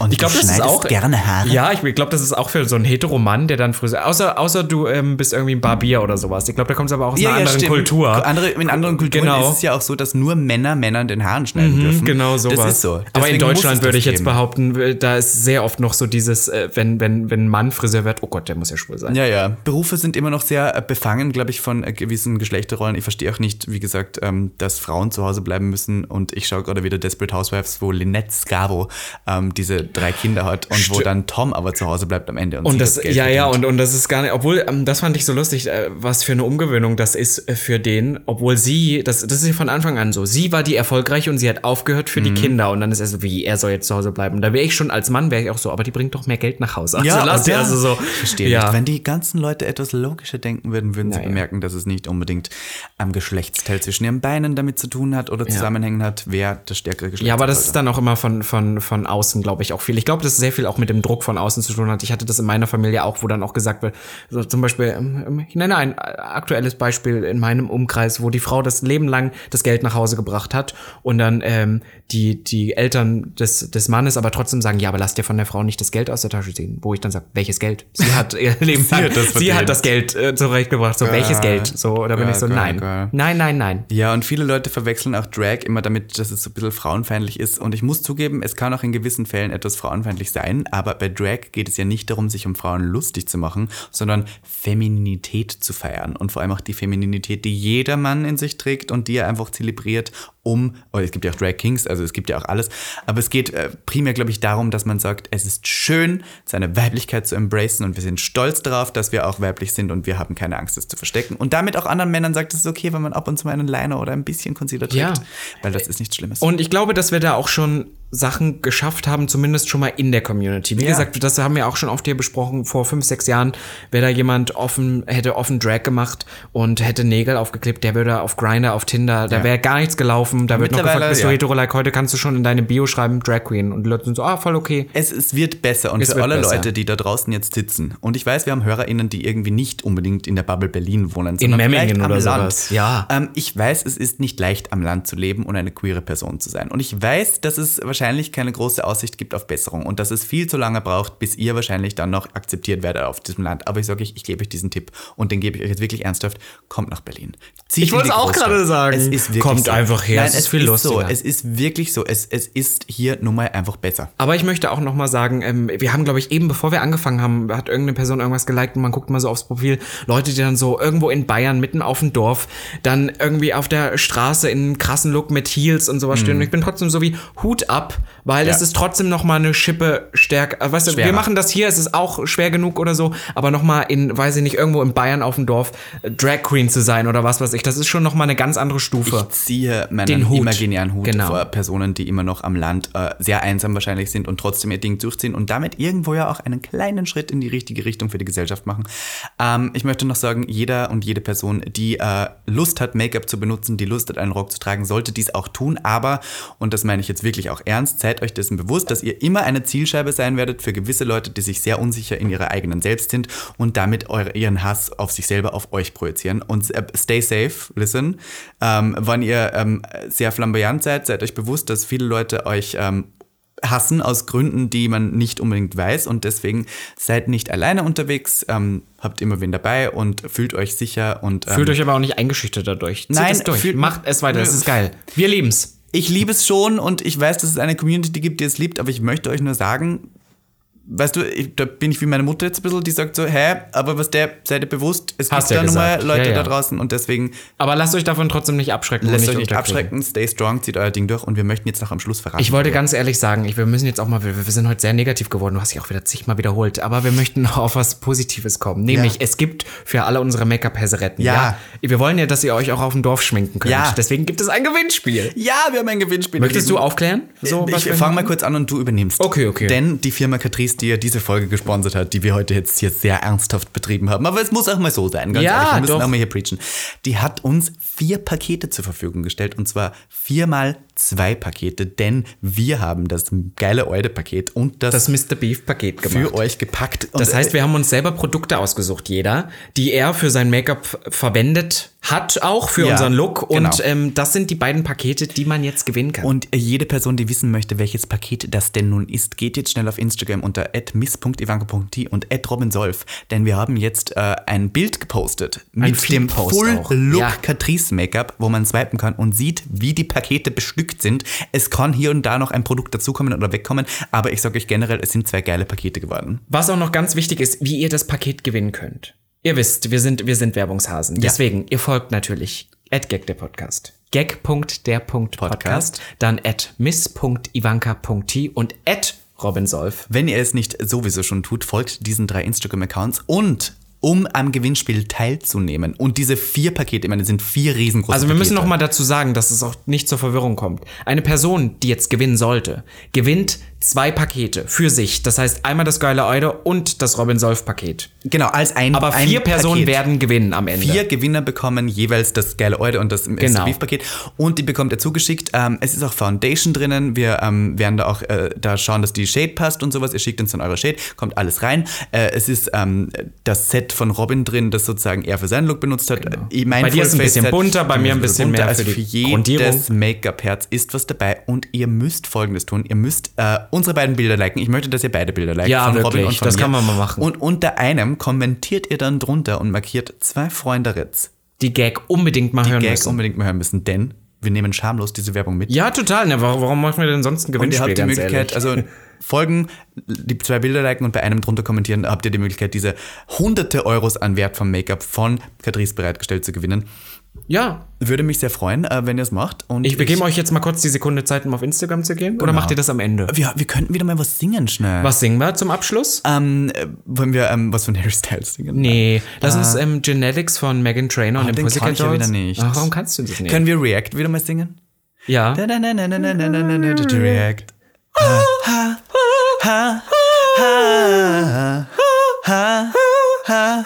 Und Ich glaube, das ist auch. gerne Haare. Ja, ich glaube, das ist auch für so einen Heteromann, der dann Friseur. Außer, außer du ähm, bist irgendwie ein Barbier oder sowas. Ich glaube, da kommt es aber auch aus einer anderen stimmt. Kultur. Andere, in anderen Kulturen Genau. ist es ja auch so, dass nur Männer Männern den Haaren schneiden dürfen. Genau sowas. Das ist so. Aber in Deswegen Deutschland würde das ich jetzt geben. behaupten, äh, da ist sehr oft noch so dieses, äh, wenn, wenn, wenn ein Mann Friseur wird, oh Gott, der muss ja schwul sein. Ja, ja. Berufe sind immer noch sehr äh, befangen, glaube ich, von gewissen Geschlechterrollen. Ich verstehe auch nicht, wie gesagt, ähm, dass Frauen zu Hause bleiben müssen. Und ich schaue gerade wieder Desperate Housewives, wo Lynette Scavo ähm, diese drei Kinder hat und wo Sti- dann Tom aber zu Hause bleibt am Ende. Und, Und das, Geld ja, ja, verdient. und, und das ist gar nicht, obwohl, ähm, das fand ich so lustig, was für eine Umgewöhnung das ist für den, obwohl sie, das, das ist ja von Anfang an so, sie war die erfolgreiche und sie hat aufgehört für die Mhm. Kinder und dann ist er so, wie, er soll jetzt zu Hause bleiben. Da wäre ich schon, als Mann wäre ich auch so, aber die bringt doch mehr Geld nach Hause. Also Ja, lass sie oder? also so. Ich verstehe ja. nicht. Wenn die ganzen Leute etwas logischer denken würden, würden sie Naja. bemerken, dass es nicht unbedingt am Geschlechtsteil zwischen ihren Beinen damit zu tun hat oder zusammenhängen hat, wer das stärkere Geschlecht Ja, aber das ist dann auch immer von, von, von außen, glaube ich, auch viel. Ich glaube, dass es sehr viel auch mit dem Druck von außen zu tun hat. Ich hatte das in meiner Familie auch, wo dann auch gesagt wird, so zum Beispiel, ähm, ich nenne ein aktuelles Beispiel in meinem Umkreis, wo die Frau das Leben lang das Geld nach Hause gebracht hat und dann ähm, die, die Eltern des, des Mannes aber trotzdem sagen, ja, aber lass dir von der Frau nicht das Geld aus der Tasche ziehen. Wo ich dann sage, welches Geld? Sie hat ihr Leben lang, hat das sie hat das Geld äh, zurechtgebracht. So, welches Geld? So, da bin ja, ich so, geil, nein. geil. Nein, nein, nein. Ja, und viele Leute verwechseln auch Drag immer damit, dass es so ein bisschen frauenfeindlich ist. Und ich muss zugeben, es kann auch in gewissen Fällen etwas frauenfeindlich sein, aber bei Drag geht es ja nicht darum, sich um Frauen lustig zu machen, sondern Femininität zu feiern. Und vor allem auch die Femininität, die jeder Mann in sich trägt und die er einfach zelebriert, um, oder es gibt ja auch Drag Kings, also es gibt ja auch alles, aber es geht äh, primär, glaube ich, darum, dass man sagt, es ist schön, seine Weiblichkeit zu embracen und wir sind stolz darauf, dass wir auch weiblich sind und wir haben keine Angst, es zu verstecken. Und damit auch anderen Männern sagt, es ist okay, wenn man ab und zu mal einen Liner oder ein bisschen Concealer trägt, Ja. weil das ist nichts Schlimmes. Und ich glaube, dass wir da auch schon Sachen geschafft haben, zumindest schon mal in der Community. Wie Ja. gesagt, das haben wir auch schon oft hier besprochen, vor fünf, sechs Jahren, wäre da jemand offen, hätte offen Drag gemacht und hätte Nägel aufgeklebt, der würde auf Grinder, auf Tinder, da Ja. wäre gar nichts gelaufen, da wird noch gefragt, bist du hetero-like, heute kannst du schon in deine Bio schreiben, Drag Queen. Und die Leute sind so, ah, voll okay. Es, es wird besser und Es für alle besser. Leute, die da draußen jetzt sitzen. Und ich weiß, wir haben HörerInnen, die irgendwie nicht unbedingt in der Bubble Berlin wohnen, sondern Memmingen vielleicht am oder Land. sowas. Ja. Ähm, ich weiß, es ist nicht leicht, am Land zu leben und eine queere Person zu sein. Und ich weiß, dass es wahrscheinlich keine große Aussicht gibt auf Besserung und dass es viel zu lange braucht, bis ihr wahrscheinlich dann noch akzeptiert werdet auf diesem Land. Aber ich sage euch, ich gebe euch diesen Tipp und den gebe ich euch jetzt wirklich ernsthaft. Kommt nach Berlin. Zieht Ich wollte es auch gerade sagen. Es ist wirklich Kommt so. einfach her, Nein, es ist viel so. lustiger. Es ist wirklich so. Es, es ist hier nun mal einfach besser. Aber ich möchte auch noch mal sagen, ähm, wir haben, glaube ich, eben bevor wir angefangen haben, hat irgendeine Person irgendwas geliked und man guckt mal so aufs Profil, Leute, die dann so irgendwo in Bayern, mitten auf dem Dorf, dann irgendwie auf der Straße in einem krassen Look mit Heels und sowas stehen. Und ich bin trotzdem so wie Hut ab, weil Mhm. Ja. es ist trotzdem noch mal eine Schippe stärker. äh, Weißt du, wir machen das hier, es ist auch schwer genug oder so, aber noch mal in, weiß ich nicht, irgendwo in Bayern auf dem Dorf äh, Drag Queen zu sein oder was weiß ich, das ist schon noch mal eine ganz andere Stufe. Ich ziehe meinen Den Hut. imaginären Hut Genau. vor Personen, die immer noch am Land äh, sehr einsam wahrscheinlich sind und trotzdem ihr Ding durchziehen und damit irgendwo ja auch einen kleinen Schritt in die richtige Richtung für die Gesellschaft machen. Ähm, ich möchte noch sagen, jeder und jede Person, die äh, Lust hat, Make-up zu benutzen, die Lust hat, einen Rock zu tragen, sollte dies auch tun. Aber, und das meine ich jetzt wirklich auch ernst, seid euch dessen bewusst, dass ihr immer eine Zielscheibe sein werdet für gewisse Leute, die sich sehr unsicher in ihrer eigenen Selbst sind und damit eure, ihren Hass auf sich selber, auf euch projizieren. Und äh, stay safe, listen. Ähm, wenn ihr ähm, sehr flamboyant seid, seid euch bewusst, dass viele Leute euch ähm, hassen aus Gründen, die man nicht unbedingt weiß und deswegen seid nicht alleine unterwegs, ähm, habt immer wen dabei und fühlt euch sicher und ähm, Fühlt euch aber auch nicht eingeschüchtert dadurch. Zieht Nein, es durch. Macht es weiter, das ist geil. Wir lieben's. Ich liebe es schon und ich weiß, dass es eine Community gibt, die es liebt, aber ich möchte euch nur sagen, weißt du, ich, da bin ich wie meine Mutter jetzt ein bisschen, die sagt so, hä, aber was der, seid ihr bewusst, es Hast gibt ja da nochmal gesagt. Leute Ja, ja. da draußen und deswegen Aber lasst euch davon trotzdem nicht abschrecken. lasst euch nicht abschrecken, stay strong, zieht euer Ding durch und wir möchten jetzt noch am Schluss verraten. Ich wollte ganz ehrlich sagen, ich, wir müssen jetzt auch mal, wir, wir sind heute sehr negativ geworden, du hast dich auch wieder zigmal wiederholt, aber wir möchten noch auf was Positives kommen. Nämlich, es gibt für alle unsere Make-up-Häseretten. Ja. Wir wollen ja, dass ihr euch auch auf dem Dorf schminken könnt. Ja. Deswegen gibt es ein Gewinnspiel. ja, wir haben ein Gewinnspiel. Möchtest du aufklären? So, ich fange mal kurz an und du übernimmst. Okay, okay. Denn die Firma Catrice, die ja diese Folge gesponsert hat, die wir heute jetzt hier sehr ernsthaft betrieben haben, aber es muss auch mal so sein, ganz Ja, ehrlich, wir müssen doch. auch mal hier preachen. Die hat uns vier Pakete zur Verfügung gestellt und zwar viermal zwei Pakete, denn wir haben das geile Eude-Paket und das, das Mr. Beef-Paket gemacht. für euch gepackt. Und Das heißt, wir haben uns selber Produkte ausgesucht, jeder, die er für sein Make-up verwendet hat, auch für Ja, unseren Look. Und genau. ähm, das sind die beiden Pakete, die man jetzt gewinnen kann. Und jede Person, die wissen möchte, welches Paket das denn nun ist, geht jetzt schnell auf Instagram unter miss.ivanka.t und robinsolf, denn wir haben jetzt äh, ein Bild gepostet mit dem auch. Full-Look Ja. Catrice Make-up, wo man swipen kann und sieht, wie die Pakete bestückt sind. Es kann hier und da noch ein Produkt dazukommen oder wegkommen, aber ich sage euch generell, es sind zwei geile Pakete geworden. Was auch noch ganz wichtig ist, wie ihr das Paket gewinnen könnt. Ihr wisst, wir sind, wir sind Werbungshasen. Deswegen, ihr folgt natürlich at gag der Podcast. gag.der.podcast, dann at miss.ivanka.t und at Robin Solf. Wenn ihr es nicht sowieso schon tut, folgt diesen drei Instagram-Accounts und um am Gewinnspiel teilzunehmen und diese vier Pakete, ich meine, das sind vier riesengroße Also wir müssen Pakete. noch mal dazu sagen, dass es auch nicht zur Verwirrung kommt. Eine Person, die jetzt gewinnen sollte, gewinnt zwei Pakete für sich. Das heißt einmal das geile Eude und das Robin Solf Paket. Genau, als ein Aber ein vier Personen Paket. werden gewinnen am Ende. Vier Gewinner bekommen jeweils das geile Eude und das Genau. Beef Paket und die bekommt ihr zugeschickt. Ähm, es ist auch Foundation drinnen. Wir ähm, werden da auch äh, da schauen, dass die Shade passt und sowas. Ihr schickt uns dann eure Shade, kommt alles rein. Äh, es ist ähm, das Set von Robin drin, das sozusagen er für seinen Look benutzt hat. Ich mein Genau. Bei dir ist ein bisschen bunter, bei mir ein bisschen mehr also für für die Grundierung. jedes Make-up-Herz ist was dabei und ihr müsst folgendes tun. Ihr müsst äh, unsere beiden Bilder liken. Ich möchte, dass ihr beide Bilder liked. Ja, von wirklich. Robin und von Das mir. kann man mal machen. Und unter einem kommentiert ihr dann drunter und markiert zwei Freunde Ritz. Die Gag unbedingt mal hören Gag müssen. unbedingt mal hören müssen, denn wir nehmen schamlos diese Werbung mit. Ja, total. Ne, warum, warum machen wir denn sonst ein und ihr Gewinnspiel? habt die Möglichkeit, ehrlich? also folgen, die zwei Bilder liken und bei einem drunter kommentieren, habt ihr die Möglichkeit, diese hunderte Euros an Wert vom Make-up von Catrice bereitgestellt zu gewinnen. Ja. Würde mich sehr freuen, äh, wenn ihr es macht. Und ich begebe euch jetzt mal kurz die Sekunde Zeit, um auf Instagram zu gehen. Genau. Oder macht ihr das am Ende? Wir, wir könnten wieder mal was singen schnell. Was singen wir zum Abschluss? Ähm, äh, wollen wir ähm, was von Harry Styles singen? Nee. das äh, uns ähm, Genetics von Megan Trainor oh, und dem kann ich ja wieder nicht. Ach, warum kannst du das nicht? Können wir React wieder mal singen? Ja. React. Ha, ha, ha, ha, ha, ha, ha.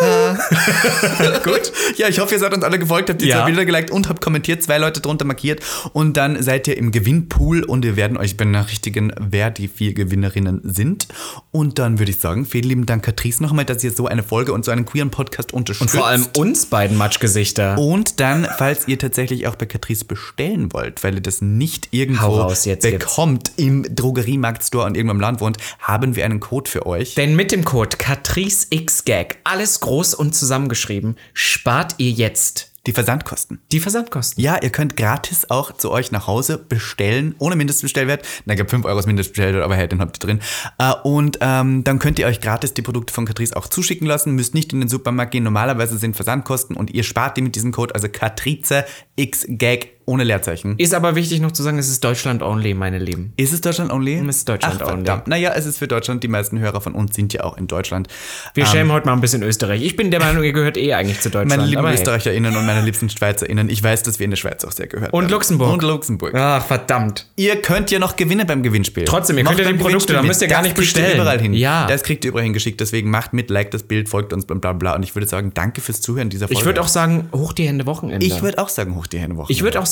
Gut. Ja, ich hoffe, ihr seid uns alle gefolgt, habt die Ja. zwei Bilder geliked und habt kommentiert, zwei Leute drunter markiert und dann seid ihr im Gewinnpool und wir werden euch benachrichtigen, wer die vier Gewinnerinnen sind. Und dann würde ich sagen, vielen lieben Dank, Catrice, nochmal, dass ihr so eine Folge und so einen queeren Podcast unterstützt. Vor allem uns beiden Matschgesichter. Und dann, falls ihr tatsächlich auch bei Catrice bestellen wollt, weil ihr das nicht irgendwo raus, bekommt im Drogeriemarktstore und irgendwo im Land wohnt, haben wir einen Code für euch. Denn mit dem Code CatriceXGag, alles groß und zusammengeschrieben, spart ihr jetzt Die Versandkosten. die Versandkosten. Ja, ihr könnt gratis auch zu euch nach Hause bestellen, ohne Mindestbestellwert. Na, ich glaube 5 Euro Mindestbestellwert, aber hey, den habt ihr drin. Äh, und ähm, dann könnt ihr euch gratis die Produkte von Catrice auch zuschicken lassen, müsst nicht in den Supermarkt gehen. Normalerweise sind Versandkosten und ihr spart die mit diesem Code, also Catrice X Gag ohne Leerzeichen. Ist aber wichtig noch zu sagen, es ist Deutschland only, meine Lieben. Ist es Deutschland only? Es ist Deutschland Ach, only. verdammt. Naja, es ist für Deutschland. Die meisten Hörer von uns sind ja auch in Deutschland. Wir schämen heute mal ein bisschen Österreich. Ich bin der Meinung, ihr gehört eh eigentlich zu Deutschland. Meine lieben aber. ÖsterreicherInnen und meine liebsten SchweizerInnen, ich weiß, dass wir in der Schweiz auch sehr gehört Und werden. Luxemburg. Und Luxemburg. Ach, verdammt. Ihr könnt ja noch gewinnen beim Gewinnspiel. Trotzdem, ihr Macht könnt ja die Produkte, da müsst ihr gar Das nicht kriegt ihr bestellen. überall hin. Ja. Das kriegt ihr überall hingeschickt. Deswegen macht mit, liked das Bild, folgt uns, bla bla bla. Und ich würde sagen, danke fürs Zuhören dieser Folge. Ich würde auch sagen, hoch die Hände Wochenende. ich würde auch sagen, hoch die Hände Woche. ich würde auch